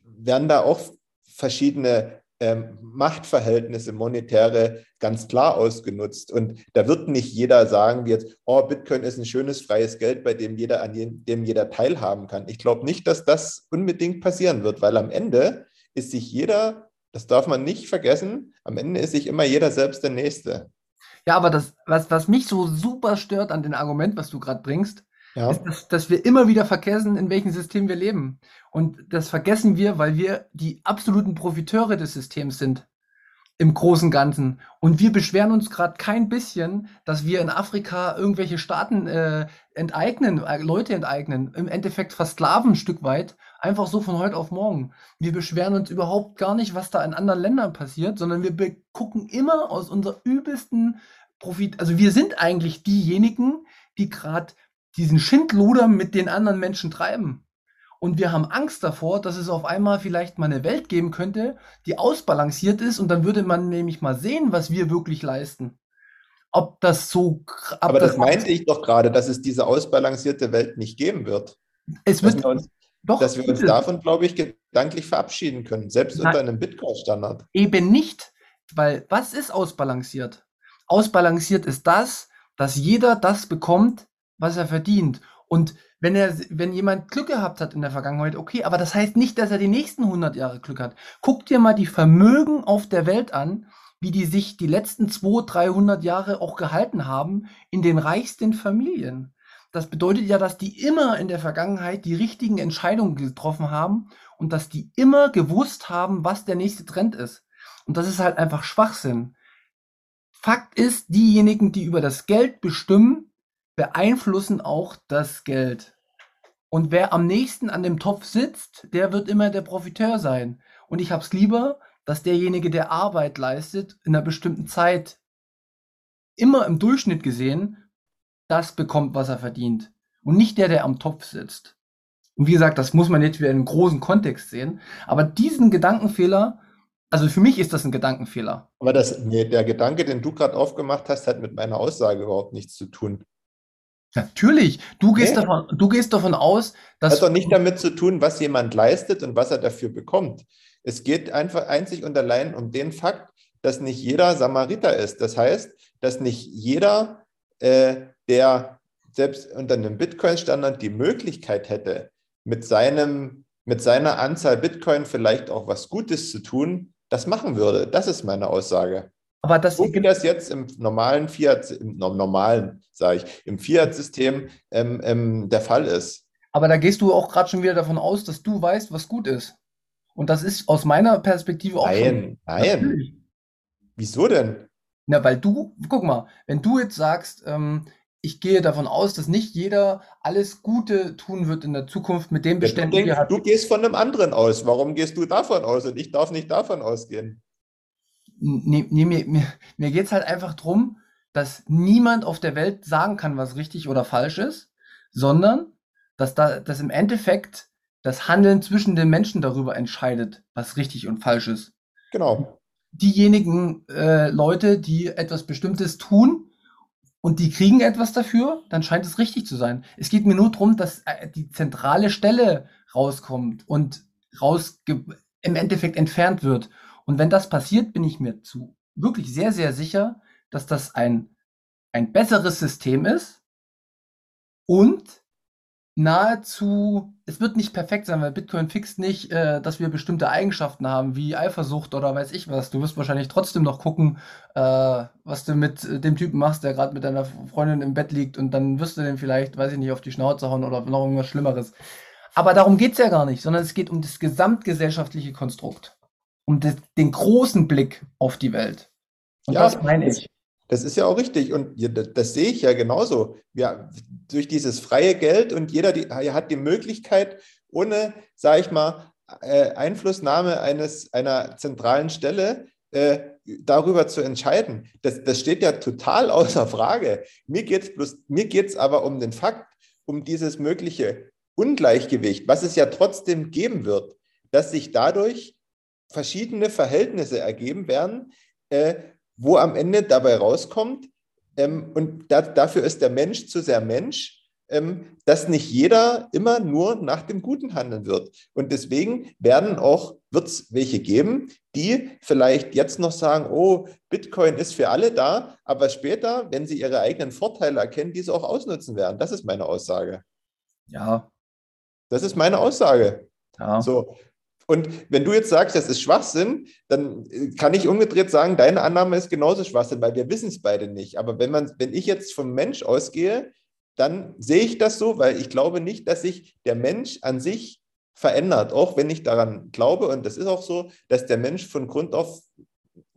werden da auch verschiedene ähm, Machtverhältnisse, monetäre, ganz klar ausgenutzt. Und da wird nicht jeder sagen, wie jetzt, oh, Bitcoin ist ein schönes freies Geld, bei dem jeder, an dem jeder teilhaben kann. Ich glaube nicht, dass das unbedingt passieren wird, weil am Ende ist sich jeder, das darf man nicht vergessen, am Ende ist sich immer jeder selbst der Nächste. Ja, aber das, was, was mich so super stört an dem Argument, was du gerade bringst, ja. ist, dass, dass wir immer wieder vergessen, in welchem System wir leben. Und das vergessen wir, weil wir die absoluten Profiteure des Systems sind im großen Ganzen. Und wir beschweren uns gerade kein bisschen, dass wir in Afrika irgendwelche Staaten äh, enteignen, äh, Leute enteignen, im Endeffekt versklaven ein Stück weit, einfach so von heute auf morgen. Wir beschweren uns überhaupt gar nicht, was da in anderen Ländern passiert, sondern wir gucken immer aus unserer übelsten Profit. Also wir sind eigentlich diejenigen, die gerade diesen Schindluder mit den anderen Menschen treiben. Und wir haben Angst davor, dass es auf einmal vielleicht mal eine Welt geben könnte, die ausbalanciert ist und dann würde man nämlich mal sehen, was wir wirklich leisten. Ob das so. Ob Aber das, das meinte ich doch gerade, dass es diese ausbalancierte Welt nicht geben wird. Es wird. Dass wir uns, doch, dass wir uns davon, glaube ich, gedanklich verabschieden können, selbst Nein, unter einem Bitcoin-Standard. Eben nicht, weil was ist ausbalanciert? Ausbalanciert ist das, dass jeder das bekommt, was er verdient. Und wenn er, wenn jemand Glück gehabt hat in der Vergangenheit, okay, aber das heißt nicht, dass er die nächsten 100 Jahre Glück hat. Guck dir mal die Vermögen auf der Welt an, wie die sich die letzten 200, 300 Jahre auch gehalten haben in den reichsten Familien. Das bedeutet ja, dass die immer in der Vergangenheit die richtigen Entscheidungen getroffen haben und dass die immer gewusst haben, was der nächste Trend ist. Und das ist halt einfach Schwachsinn. Fakt ist, diejenigen, die über das Geld bestimmen, beeinflussen auch das Geld. Und wer am nächsten an dem Topf sitzt, der wird immer der Profiteur sein. Und ich habe es lieber, dass derjenige, der Arbeit leistet, in einer bestimmten Zeit immer im Durchschnitt gesehen das bekommt, was er verdient. Und nicht der, der am Topf sitzt. Und wie gesagt, das muss man jetzt wieder in einem großen Kontext sehen. Aber diesen Gedankenfehler, also für mich ist das ein Gedankenfehler. Aber das, nee, der Gedanke, den du gerade aufgemacht hast, hat mit meiner Aussage überhaupt nichts zu tun. Natürlich. Du gehst, nee. davon, du gehst davon aus, dass. Das hat doch nicht damit zu tun, was jemand leistet und was er dafür bekommt. Es geht einfach einzig und allein um den Fakt, dass nicht jeder Samariter ist. Das heißt, dass nicht jeder, äh, der selbst unter einem Bitcoin-Standard die Möglichkeit hätte, mit, seinem, mit seiner Anzahl Bitcoin vielleicht auch was Gutes zu tun, das machen würde. Das ist meine Aussage. Aber das, so wie das jetzt im normalen Fiat, im normalen, sage ich, im Fiat-System ähm, ähm, der Fall ist. Aber da gehst du auch gerade schon wieder davon aus, dass du weißt, was gut ist. Und das ist aus meiner Perspektive auch nein, schon. Nein, nein. Wieso denn? Na, weil du, guck mal, wenn du jetzt sagst, ähm, ich gehe davon aus, dass nicht jeder alles Gute tun wird in der Zukunft mit dem Beständen, ja, du, denkst, du gehst von einem anderen aus. Warum gehst du davon aus und ich darf nicht davon ausgehen? Nee, nee, mir, mir, mir geht es halt einfach darum, dass niemand auf der Welt sagen kann, was richtig oder falsch ist, sondern dass, da, dass im Endeffekt das Handeln zwischen den Menschen darüber entscheidet, was richtig und falsch ist. Genau. Diejenigen äh, Leute, die etwas Bestimmtes tun und die kriegen etwas dafür, dann scheint es richtig zu sein. Es geht mir nur darum, dass äh, die zentrale Stelle rauskommt und raus im Endeffekt entfernt wird. Und wenn das passiert, bin ich mir zu wirklich sehr, sehr sicher, dass das ein, ein besseres System ist und nahezu, es wird nicht perfekt sein, weil Bitcoin fixt nicht, äh, dass wir bestimmte Eigenschaften haben, wie Eifersucht oder weiß ich was. Du wirst wahrscheinlich trotzdem noch gucken, äh, was du mit dem Typen machst, der gerade mit deiner Freundin im Bett liegt und dann wirst du den vielleicht, weiß ich nicht, auf die Schnauze hauen oder noch irgendwas Schlimmeres. Aber darum geht es ja gar nicht, sondern es geht um das gesamtgesellschaftliche Konstrukt um den großen Blick auf die Welt. Und ja, das meine ich. Das ist ja auch richtig und das, das sehe ich ja genauso. Ja, durch dieses freie Geld und jeder die, hat die Möglichkeit, ohne, sage ich mal, äh, Einflussnahme eines, einer zentralen Stelle äh, darüber zu entscheiden. Das, das steht ja total außer Frage. Mir geht es aber um den Fakt, um dieses mögliche Ungleichgewicht, was es ja trotzdem geben wird, dass sich dadurch verschiedene Verhältnisse ergeben werden, äh, wo am Ende dabei rauskommt, ähm, und da, dafür ist der Mensch zu sehr Mensch, ähm, dass nicht jeder immer nur nach dem Guten handeln wird. Und deswegen werden auch, wird es welche geben, die vielleicht jetzt noch sagen, oh, Bitcoin ist für alle da, aber später, wenn sie ihre eigenen Vorteile erkennen, diese auch ausnutzen werden. Das ist meine Aussage. Ja. Das ist meine Aussage. Ja. So, und wenn du jetzt sagst, das ist Schwachsinn, dann äh, kann ich umgedreht sagen, deine Annahme ist genauso Schwachsinn, weil wir wissen es beide nicht. Aber wenn, man, wenn ich jetzt vom Mensch ausgehe, dann sehe ich das so, weil ich glaube nicht, dass sich der Mensch an sich verändert, auch wenn ich daran glaube, und das ist auch so, dass der Mensch von Grund auf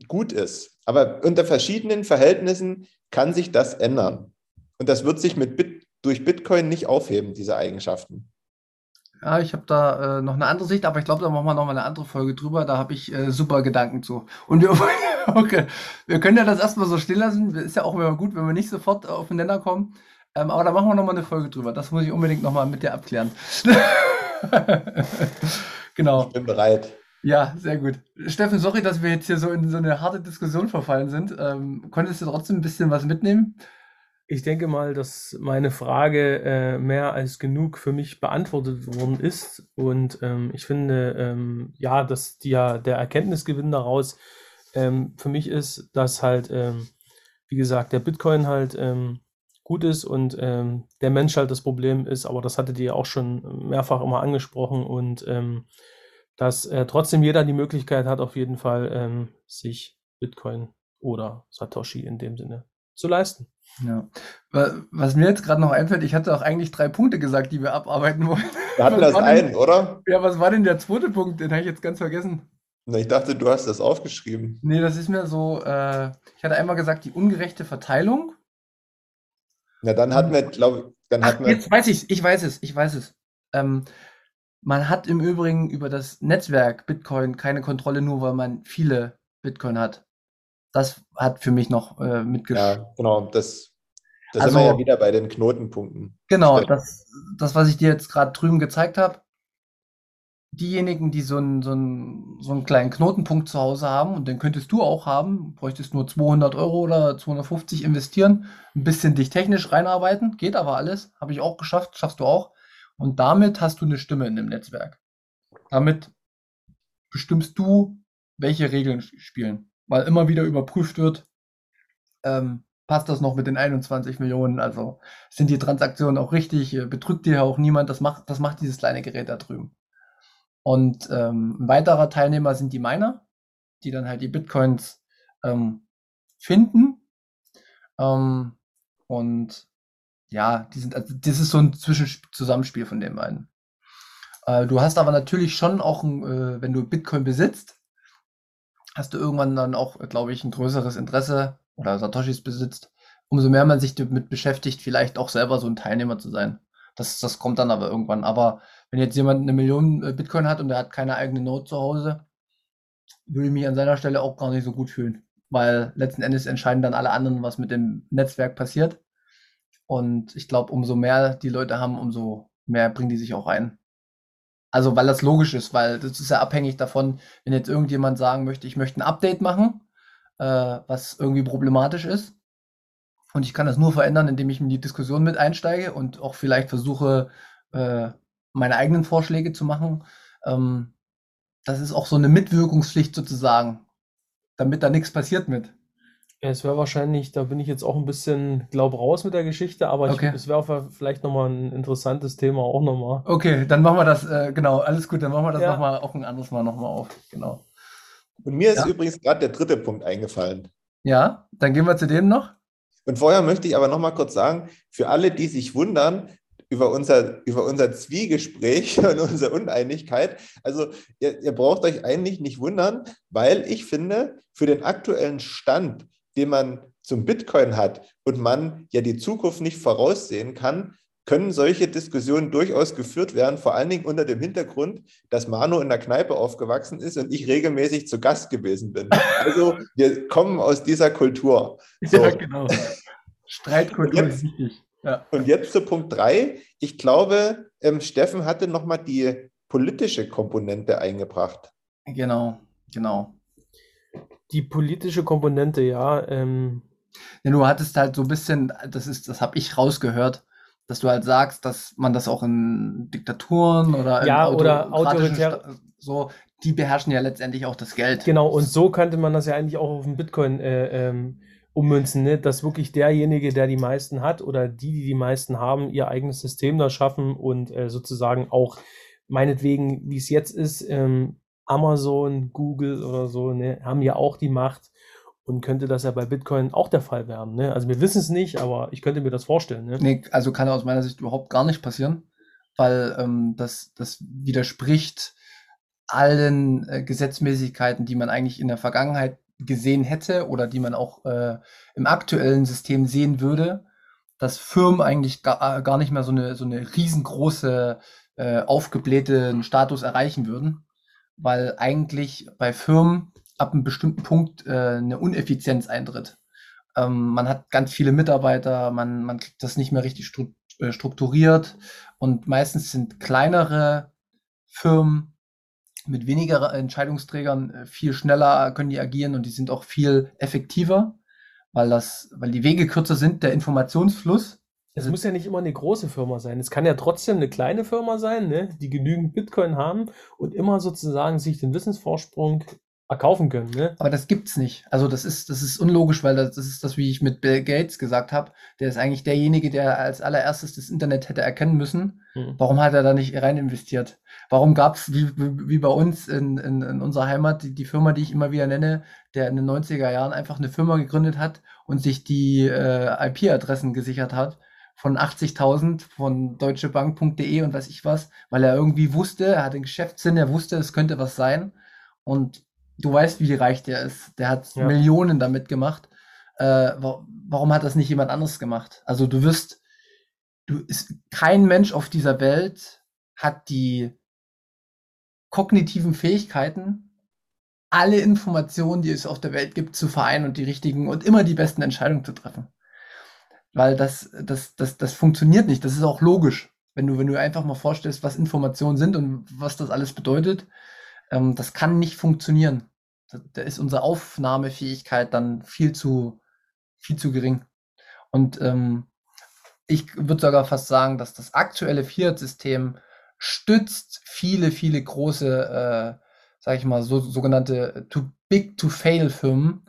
gut ist. Aber unter verschiedenen Verhältnissen kann sich das ändern. Und das wird sich mit Bit durch Bitcoin nicht aufheben, diese Eigenschaften. Ja, ich habe da äh, noch eine andere Sicht, aber ich glaube, da machen wir noch mal eine andere Folge drüber. Da habe ich äh, super Gedanken zu. Und wir, okay, wir können ja das erstmal so stehen lassen. Ist ja auch immer gut, wenn wir nicht sofort auf den Nenner kommen. Ähm, aber da machen wir noch mal eine Folge drüber. Das muss ich unbedingt noch mal mit dir abklären. genau. Ich bin bereit. Ja, sehr gut. Steffen, sorry, dass wir jetzt hier so in so eine harte Diskussion verfallen sind. Ähm, konntest du trotzdem ein bisschen was mitnehmen? Ich denke mal, dass meine Frage äh, mehr als genug für mich beantwortet worden ist. Und ähm, ich finde, ähm, ja, dass die, ja, der Erkenntnisgewinn daraus ähm, für mich ist, dass halt, ähm, wie gesagt, der Bitcoin halt ähm, gut ist und ähm, der Mensch halt das Problem ist, aber das hattet ihr auch schon mehrfach immer angesprochen und dass äh, trotzdem jeder die Möglichkeit hat, auf jeden Fall sich Bitcoin oder Satoshi in dem Sinne zu leisten. Ja. Was mir jetzt gerade noch einfällt, ich hatte auch eigentlich drei Punkte gesagt, die wir abarbeiten wollen. Wir hatten das einen, oder? Ja, was war denn der zweite Punkt? Den habe ich jetzt ganz vergessen. Na, ich dachte, du hast das aufgeschrieben. Nee, das ist mir so, äh, ich hatte einmal gesagt, die ungerechte Verteilung. Na, dann hatten wir, glaube ich, dann Ach, hatten wir. jetzt weiß ich ich weiß es, ich weiß es. Ähm, man hat im Übrigen über das Netzwerk Bitcoin keine Kontrolle, nur weil man viele Bitcoin hat. Das hat für mich noch äh, mitgesch Ja, genau, das, das Also- sind wir ja wieder bei den Knotenpunkten. Genau, das, das, was ich dir jetzt gerade drüben gezeigt habe. Diejenigen, die so einen, so, einen, so einen kleinen Knotenpunkt zu Hause haben, und den könntest du auch haben, bräuchtest nur 200 Euro oder 250 investieren, ein bisschen dich technisch reinarbeiten, geht aber alles, habe ich auch geschafft, schaffst du auch. Und damit hast du eine Stimme in dem Netzwerk. Damit bestimmst du, welche Regeln spielen, weil immer wieder überprüft wird, ähm, passt das noch mit den 21 Millionen, also sind die Transaktionen auch richtig, äh, betrügt dir auch niemand, das macht, das macht dieses kleine Gerät da drüben. Und ähm, ein weiterer Teilnehmer sind die Miner, die dann halt die Bitcoins ähm, finden. Ähm, und ja, die sind, also das ist so ein Zwischenzusammenspiel von den beiden. Äh, du hast aber natürlich schon auch, ein, äh, wenn du Bitcoin besitzt, hast du irgendwann dann auch, glaube ich, ein größeres Interesse oder Satoshis besitzt, umso mehr man sich damit beschäftigt, vielleicht auch selber so ein Teilnehmer zu sein. Das, das kommt dann aber irgendwann. Aber wenn jetzt jemand eine Million äh, Bitcoin hat und er hat keine eigene Note zu Hause, würde ich mich an seiner Stelle auch gar nicht so gut fühlen. Weil letzten Endes entscheiden dann alle anderen, was mit dem Netzwerk passiert. Und ich glaube, umso mehr die Leute haben, umso mehr bringen die sich auch ein. Also, weil das logisch ist, weil das ist ja abhängig davon, wenn jetzt irgendjemand sagen möchte, ich möchte ein Update machen, äh, was irgendwie problematisch ist. Und ich kann das nur verändern, indem ich in die Diskussion mit einsteige und auch vielleicht versuche, äh, meine eigenen Vorschläge zu machen. Ähm, das ist auch so eine Mitwirkungspflicht sozusagen, damit da nichts passiert mit. Es wäre wahrscheinlich, da bin ich jetzt auch ein bisschen, glaub, raus mit der Geschichte, aber ich, Okay. es wäre vielleicht nochmal ein interessantes Thema auch nochmal. Okay, dann machen wir das, äh, genau, alles gut, dann machen wir das Ja. nochmal auch ein anderes Mal nochmal auf. Genau. Und mir ist Ja. übrigens gerade der dritte Punkt eingefallen. Ja, dann gehen wir zu dem noch. Und vorher möchte ich aber noch mal kurz sagen, für alle, die sich wundern über unser, über unser Zwiegespräch und unsere Uneinigkeit, also ihr, ihr braucht euch eigentlich nicht wundern, weil ich finde, für den aktuellen Stand, den man zum Bitcoin hat und man ja die Zukunft nicht voraussehen kann, können solche Diskussionen durchaus geführt werden, vor allen Dingen unter dem Hintergrund, dass Manu in der Kneipe aufgewachsen ist und ich regelmäßig zu Gast gewesen bin. Also wir kommen aus dieser Kultur. So. Ja, genau. Streitkultur Und ist wichtig. Ja. Und jetzt zu Punkt drei. Ich glaube, ähm, Steffen hatte nochmal die politische Komponente eingebracht. Genau, genau. Die politische Komponente, ja, ähm, Ja, du hattest halt so ein bisschen, das ist, das habe ich rausgehört, dass du halt sagst, dass man das auch in Diktaturen oder in Ja, oder autoritär- so, die beherrschen ja letztendlich auch das Geld. Genau, und so könnte man das ja eigentlich auch auf den Bitcoin äh, ähm, ummünzen, ne? dass wirklich derjenige, der die meisten hat oder die, die die meisten haben, ihr eigenes System da schaffen und äh, sozusagen auch meinetwegen, wie es jetzt ist, ähm, Amazon, Google oder so, ne, haben ja auch die Macht und könnte das ja bei Bitcoin auch der Fall werden. Ne? Also wir wissen es nicht, aber ich könnte mir das vorstellen. Ne? Nee, also kann aus meiner Sicht überhaupt gar nicht passieren, weil ähm, das, das widerspricht allen äh, Gesetzmäßigkeiten, die man eigentlich in der Vergangenheit gesehen hätte oder die man auch äh, im aktuellen System sehen würde, dass Firmen eigentlich gar, äh, gar nicht mehr so eine, so eine riesengroße äh, aufgeblähten Status erreichen würden, weil eigentlich bei Firmen ab einem bestimmten Punkt äh, eine Uneffizienz eintritt. Ähm, man hat ganz viele Mitarbeiter, man, man kriegt das nicht mehr richtig stru äh, strukturiert und meistens sind kleinere Firmen mit weniger Entscheidungsträgern äh, viel schneller können die agieren und die sind auch viel effektiver, weil das, weil die Wege kürzer sind, der Informationsfluss. Es muss ja nicht immer eine große Firma sein. Es kann ja trotzdem eine kleine Firma sein, ne, die genügend Bitcoin haben und immer sozusagen sich den Wissensvorsprung erkaufen können. Ne? Aber das gibt's nicht. Also das ist, das ist unlogisch, weil das, das ist das, wie ich mit Bill Gates gesagt habe. Der ist eigentlich derjenige, der als allererstes das Internet hätte erkennen müssen. Hm. Warum hat er da nicht rein investiert? Warum gab's wie, wie bei uns in, in, in unserer Heimat, die, die Firma, die ich immer wieder nenne, der in den 90er Jahren einfach eine Firma gegründet hat und sich die äh, IP-Adressen gesichert hat von 80.000 von deutschebank.de und weiß ich was, weil er irgendwie wusste, er hat den Geschäftssinn, er wusste, es könnte was sein. Und du weißt, wie reich der ist. Der hat ja. Millionen damit gemacht. Äh, warum hat das nicht jemand anderes gemacht? Also du wirst, du ist, kein Mensch auf dieser Welt hat die kognitiven Fähigkeiten, alle Informationen, die es auf der Welt gibt, zu vereinen und die richtigen und immer die besten Entscheidungen zu treffen. Weil das, das, das, das funktioniert nicht. Das ist auch logisch. Wenn du, wenn du einfach mal vorstellst, was Informationen sind und was das alles bedeutet, ähm, das kann nicht funktionieren. Da, da, ist unsere Aufnahmefähigkeit dann viel zu, viel zu gering. Und ähm, ich würde sogar fast sagen, dass das aktuelle Fiat-System stützt viele, viele große, äh, sag ich mal, so, sogenannte too big to fail Firmen,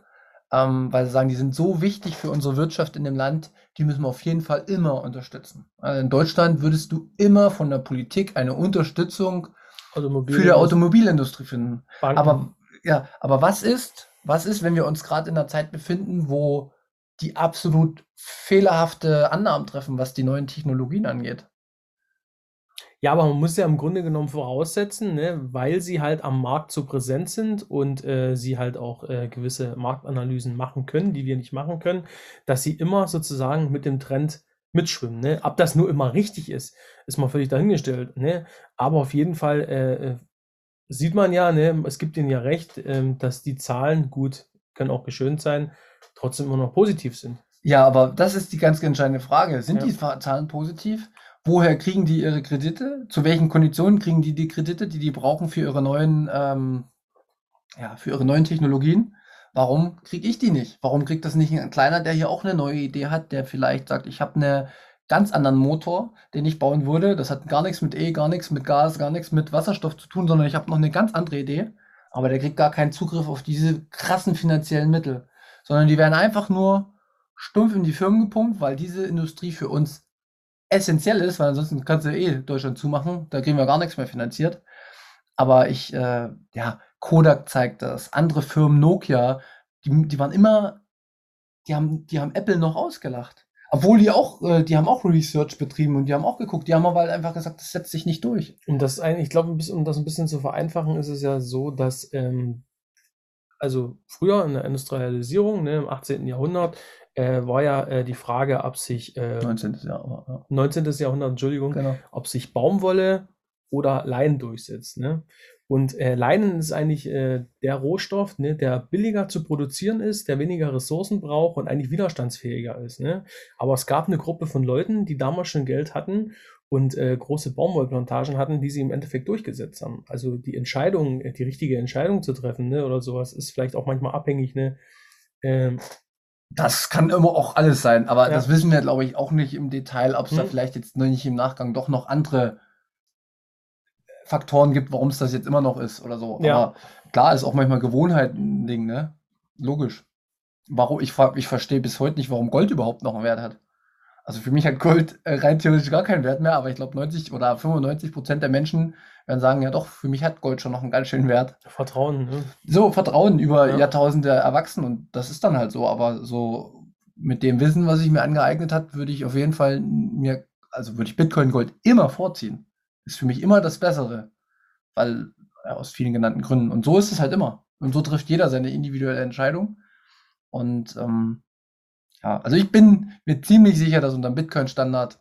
ähm, weil sie sagen, die sind so wichtig für unsere Wirtschaft in dem Land, die müssen wir auf jeden Fall immer unterstützen. Also in Deutschland würdest du immer von der Politik eine Unterstützung für die Automobilindustrie finden. Banken. Aber ja, aber was ist, was ist, wenn wir uns gerade in einer Zeit befinden, wo die absolut fehlerhafte Annahmen treffen, was die neuen Technologien angeht? Ja, aber man muss ja im Grunde genommen voraussetzen, ne, weil sie halt am Markt so präsent sind und äh, sie halt auch äh, gewisse Marktanalysen machen können, die wir nicht machen können, dass sie immer sozusagen mit dem Trend mitschwimmen. Ne? Ob das nur immer richtig ist, ist mal völlig dahingestellt. Ne? Aber auf jeden Fall äh, äh sieht man ja, ne, es gibt ihnen ja recht, äh, dass die Zahlen gut, können auch geschönt sein, trotzdem immer noch positiv sind. Ja, aber das ist die ganz entscheidende Frage. Sind ja. die Zahlen positiv? Woher kriegen die ihre Kredite? Zu welchen Konditionen kriegen die die Kredite, die die brauchen für ihre neuen, ähm, ja, für ihre neuen Technologien? Warum kriege ich die nicht? Warum kriegt das nicht ein kleiner, der hier auch eine neue Idee hat, der vielleicht sagt, ich habe eine ganz anderen Motor, den ich bauen würde. Das hat gar nichts mit E, gar nichts mit Gas, gar nichts mit Wasserstoff zu tun, sondern ich habe noch eine ganz andere Idee. Aber der kriegt gar keinen Zugriff auf diese krassen finanziellen Mittel, sondern die werden einfach nur stumpf in die Firmen gepumpt, weil diese Industrie für uns essentiell ist, weil ansonsten kannst du eh Deutschland zumachen, da kriegen wir gar nichts mehr finanziert. Aber ich, äh, ja, Kodak zeigt das, andere Firmen, Nokia, die, die waren immer, die haben, die haben Apple noch ausgelacht. Obwohl die auch, äh, die haben auch Research betrieben und die haben auch geguckt. Die haben aber halt einfach gesagt, das setzt sich nicht durch. Und das ein, ich glaube, um das ein bisschen zu vereinfachen, ist es ja so, dass ähm, also früher in der Industrialisierung, ne, im 18. Jahrhundert, äh, war ja äh, die Frage, ob sich äh, 19. Jahrhundert, ja. 19. Jahrhundert, Entschuldigung, genau. ob sich Baumwolle oder Leinen durchsetzt. Ne? Und äh, Leinen ist eigentlich äh, der Rohstoff, ne, der billiger zu produzieren ist, der weniger Ressourcen braucht und eigentlich widerstandsfähiger ist. Ne? Aber es gab eine Gruppe von Leuten, die damals schon Geld hatten und äh, große Baumwollplantagen hatten, die sie im Endeffekt durchgesetzt haben. Also die Entscheidung, die richtige Entscheidung zu treffen ne, oder sowas, ist vielleicht auch manchmal abhängig. Ne? Ähm, das kann immer auch alles sein, aber ja. das wissen wir, glaube ich, auch nicht im Detail, ob es hm. da vielleicht jetzt noch nicht im Nachgang doch noch andere Faktoren gibt, warum es das jetzt immer noch ist oder so. Ja. Aber klar ist auch manchmal Gewohnheit ein Ding, ne? Logisch. Warum, ich frage, ich verstehe bis heute nicht, warum Gold überhaupt noch einen Wert hat. Also für mich hat Gold äh, rein theoretisch gar keinen Wert mehr, aber ich glaube 90 oder 95 Prozent der Menschen werden sagen, ja doch, für mich hat Gold schon noch einen ganz schönen Wert. Vertrauen, ne? So, Vertrauen über ja. Jahrtausende erwachsen und das ist dann halt so, aber so mit dem Wissen, was ich mir angeeignet hat, würde ich auf jeden Fall mir, also würde ich Bitcoin Gold immer vorziehen ist für mich immer das Bessere. Weil, ja, aus vielen genannten Gründen. Und so ist es halt immer. Und so trifft jeder seine individuelle Entscheidung. Und ähm, ja, also ich bin mir ziemlich sicher, dass unter dem Bitcoin-Standard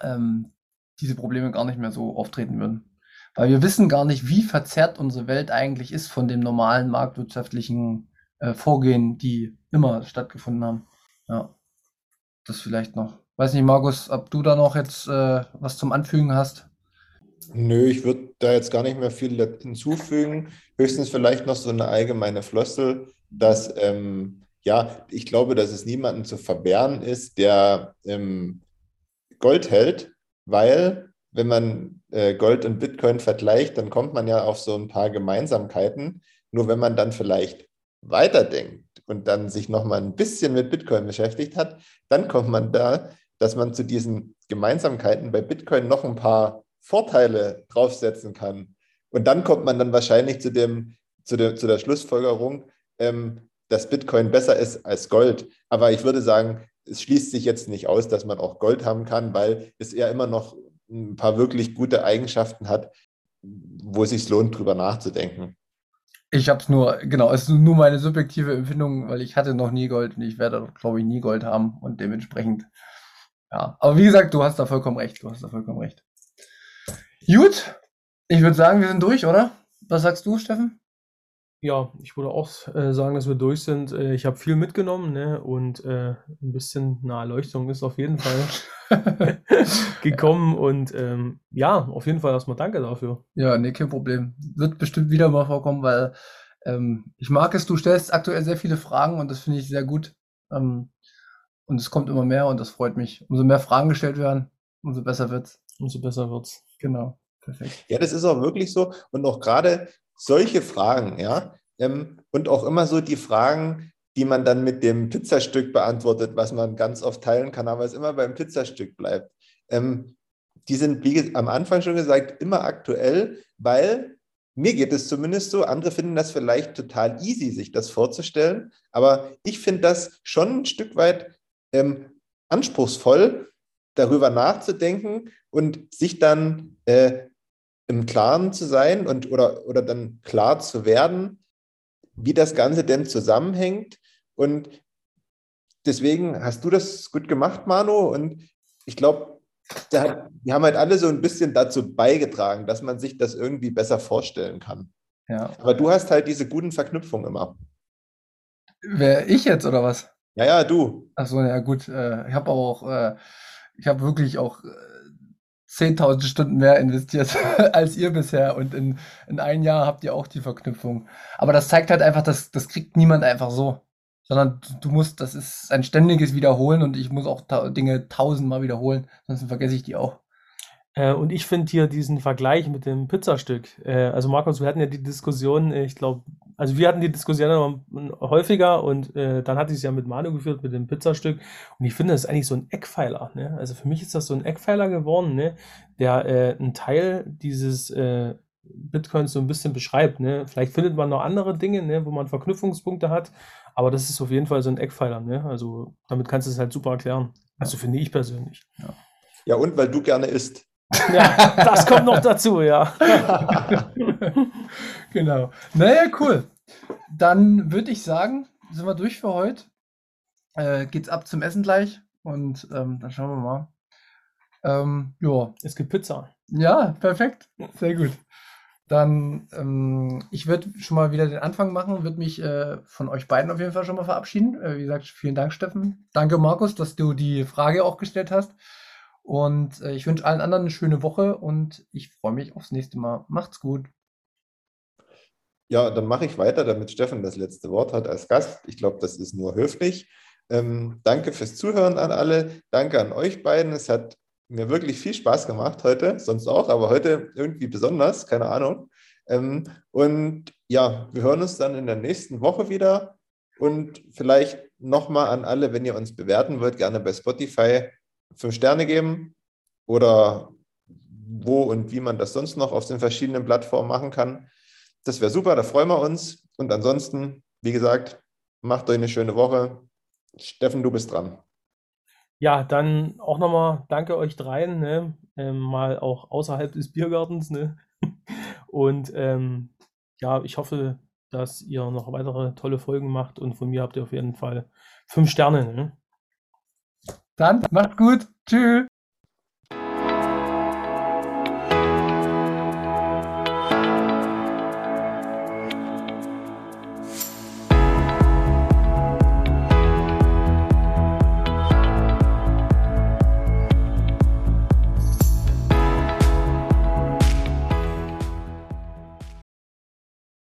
ähm, diese Probleme gar nicht mehr so auftreten würden. Weil wir wissen gar nicht, wie verzerrt unsere Welt eigentlich ist von dem normalen marktwirtschaftlichen äh, Vorgehen, die immer stattgefunden haben. Ja, das vielleicht noch. Weiß nicht, Markus, ob du da noch jetzt äh, was zum Anfügen hast? Nö, ich würde da jetzt gar nicht mehr viel hinzufügen. Höchstens vielleicht noch so eine allgemeine Floskel, dass, ähm, ja, ich glaube, dass es niemandem zu verwehren ist, der ähm, Gold hält, weil wenn man äh, Gold und Bitcoin vergleicht, dann kommt man ja auf so ein paar Gemeinsamkeiten, Nur wenn man dann vielleicht weiterdenkt und dann sich nochmal ein bisschen mit Bitcoin beschäftigt hat, dann kommt man da, dass man zu diesen Gemeinsamkeiten bei Bitcoin noch ein paar Vorteile draufsetzen kann. Und dann kommt man dann wahrscheinlich zu, dem, zu, der, zu der Schlussfolgerung, ähm, dass Bitcoin besser ist als Gold. Aber ich würde sagen, es schließt sich jetzt nicht aus, dass man auch Gold haben kann, weil es ja immer noch ein paar wirklich gute Eigenschaften hat, wo es sich lohnt, drüber nachzudenken. Ich habe es nur, genau, es ist nur meine subjektive Empfindung, weil ich hatte noch nie Gold und ich werde, glaube ich, nie Gold haben und dementsprechend, ja. Aber wie gesagt, du hast da vollkommen recht, du hast da vollkommen recht. Gut, ich würde sagen, wir sind durch, oder? Was sagst du, Steffen? Ja, ich würde auch äh, sagen, dass wir durch sind. Äh, ich habe viel mitgenommen, ne? Und äh, ein bisschen eine Erleuchtung ist auf jeden Fall gekommen. Und ähm, ja, auf jeden Fall erstmal danke dafür. Ja, nee, kein Problem. Wird bestimmt wieder mal vorkommen, weil ähm, ich mag es, du stellst aktuell sehr viele Fragen und das finde ich sehr gut. Ähm, und es kommt immer mehr und das freut mich. Umso mehr Fragen gestellt werden, umso besser wird's. Umso besser wird's. Genau. Perfekt. Ja, das ist auch wirklich so. Und auch gerade solche Fragen, ja, ähm, und auch immer so die Fragen, die man dann mit dem Pizzastück beantwortet, was man ganz oft teilen kann, aber es immer beim Pizzastück bleibt. Ähm, die sind, wie am Anfang schon gesagt, immer aktuell, weil mir geht es zumindest so, andere finden das vielleicht total easy, sich das vorzustellen, aber ich finde das schon ein Stück weit ähm, anspruchsvoll, darüber nachzudenken und sich dann äh, im Klaren zu sein und oder, oder dann klar zu werden, wie das Ganze denn zusammenhängt. Und deswegen hast du das gut gemacht, Manu. Und ich glaube, wir haben halt alle so ein bisschen dazu beigetragen, dass man sich das irgendwie besser vorstellen kann. Ja. Aber du hast halt diese guten Verknüpfungen immer. Wer ich jetzt oder was? Ja, ja, du. Achso, ja gut. Äh, ich habe auch, äh, ich habe wirklich auch äh, 10.000 Stunden mehr investiert als ihr bisher und in, in ein Jahr habt ihr auch die Verknüpfung. Aber das zeigt halt einfach, dass das kriegt niemand einfach so. Sondern du musst, das ist ein ständiges Wiederholen und ich muss auch ta Dinge tausendmal wiederholen, sonst vergesse ich die auch. Äh, und ich finde hier diesen Vergleich mit dem Pizzastück. Äh, also Markus, wir hatten ja die Diskussion, äh, ich glaube, also wir hatten die Diskussion häufiger und äh, dann hatte ich es ja mit Manu geführt mit dem Pizzastück und ich finde, das ist eigentlich so ein Eckpfeiler. Ne? Also für mich ist das so ein Eckpfeiler geworden, ne? der äh, einen Teil dieses äh, Bitcoins so ein bisschen beschreibt. Ne? Vielleicht findet man noch andere Dinge, ne, wo man Verknüpfungspunkte hat, aber das ist auf jeden Fall so ein Eckpfeiler. Ne? Also damit kannst du es halt super erklären. Also finde ich persönlich. Ja. ja, und weil du gerne isst. Ja, das kommt noch dazu, ja. genau. Naja, cool. Dann würde ich sagen, sind wir durch für heute. Äh, geht's ab zum Essen gleich und ähm, dann schauen wir mal. Ähm, ja. Es gibt Pizza. Ja, perfekt. Sehr gut. Dann, ähm, ich würde schon mal wieder den Anfang machen, würde mich äh, von euch beiden auf jeden Fall schon mal verabschieden. Äh, wie gesagt, vielen Dank, Steffen. Danke, Markus, dass du die Frage auch gestellt hast. Und äh, ich wünsche allen anderen eine schöne Woche und ich freue mich aufs nächste Mal. Macht's gut. Ja, dann mache ich weiter, damit Steffen das letzte Wort hat als Gast. Ich glaube, das ist nur höflich. Ähm, danke fürs Zuhören an alle. Danke an euch beiden. Es hat mir wirklich viel Spaß gemacht heute, sonst auch, aber heute irgendwie besonders, keine Ahnung. Ähm, und ja, wir hören uns dann in der nächsten Woche wieder. Und vielleicht nochmal an alle, wenn ihr uns bewerten wollt, gerne bei Spotify fünf Sterne geben oder wo und wie man das sonst noch auf den verschiedenen Plattformen machen kann. Das wäre super, da freuen wir uns. Und ansonsten, wie gesagt, macht euch eine schöne Woche. Steffen, du bist dran. Ja, dann auch nochmal danke euch dreien, ne? ähm, mal auch außerhalb des Biergartens. Ne? Und ähm, ja, ich hoffe, dass ihr noch weitere tolle Folgen macht und von mir habt ihr auf jeden Fall fünf Sterne. Ne? Dann macht gut. Tschüss.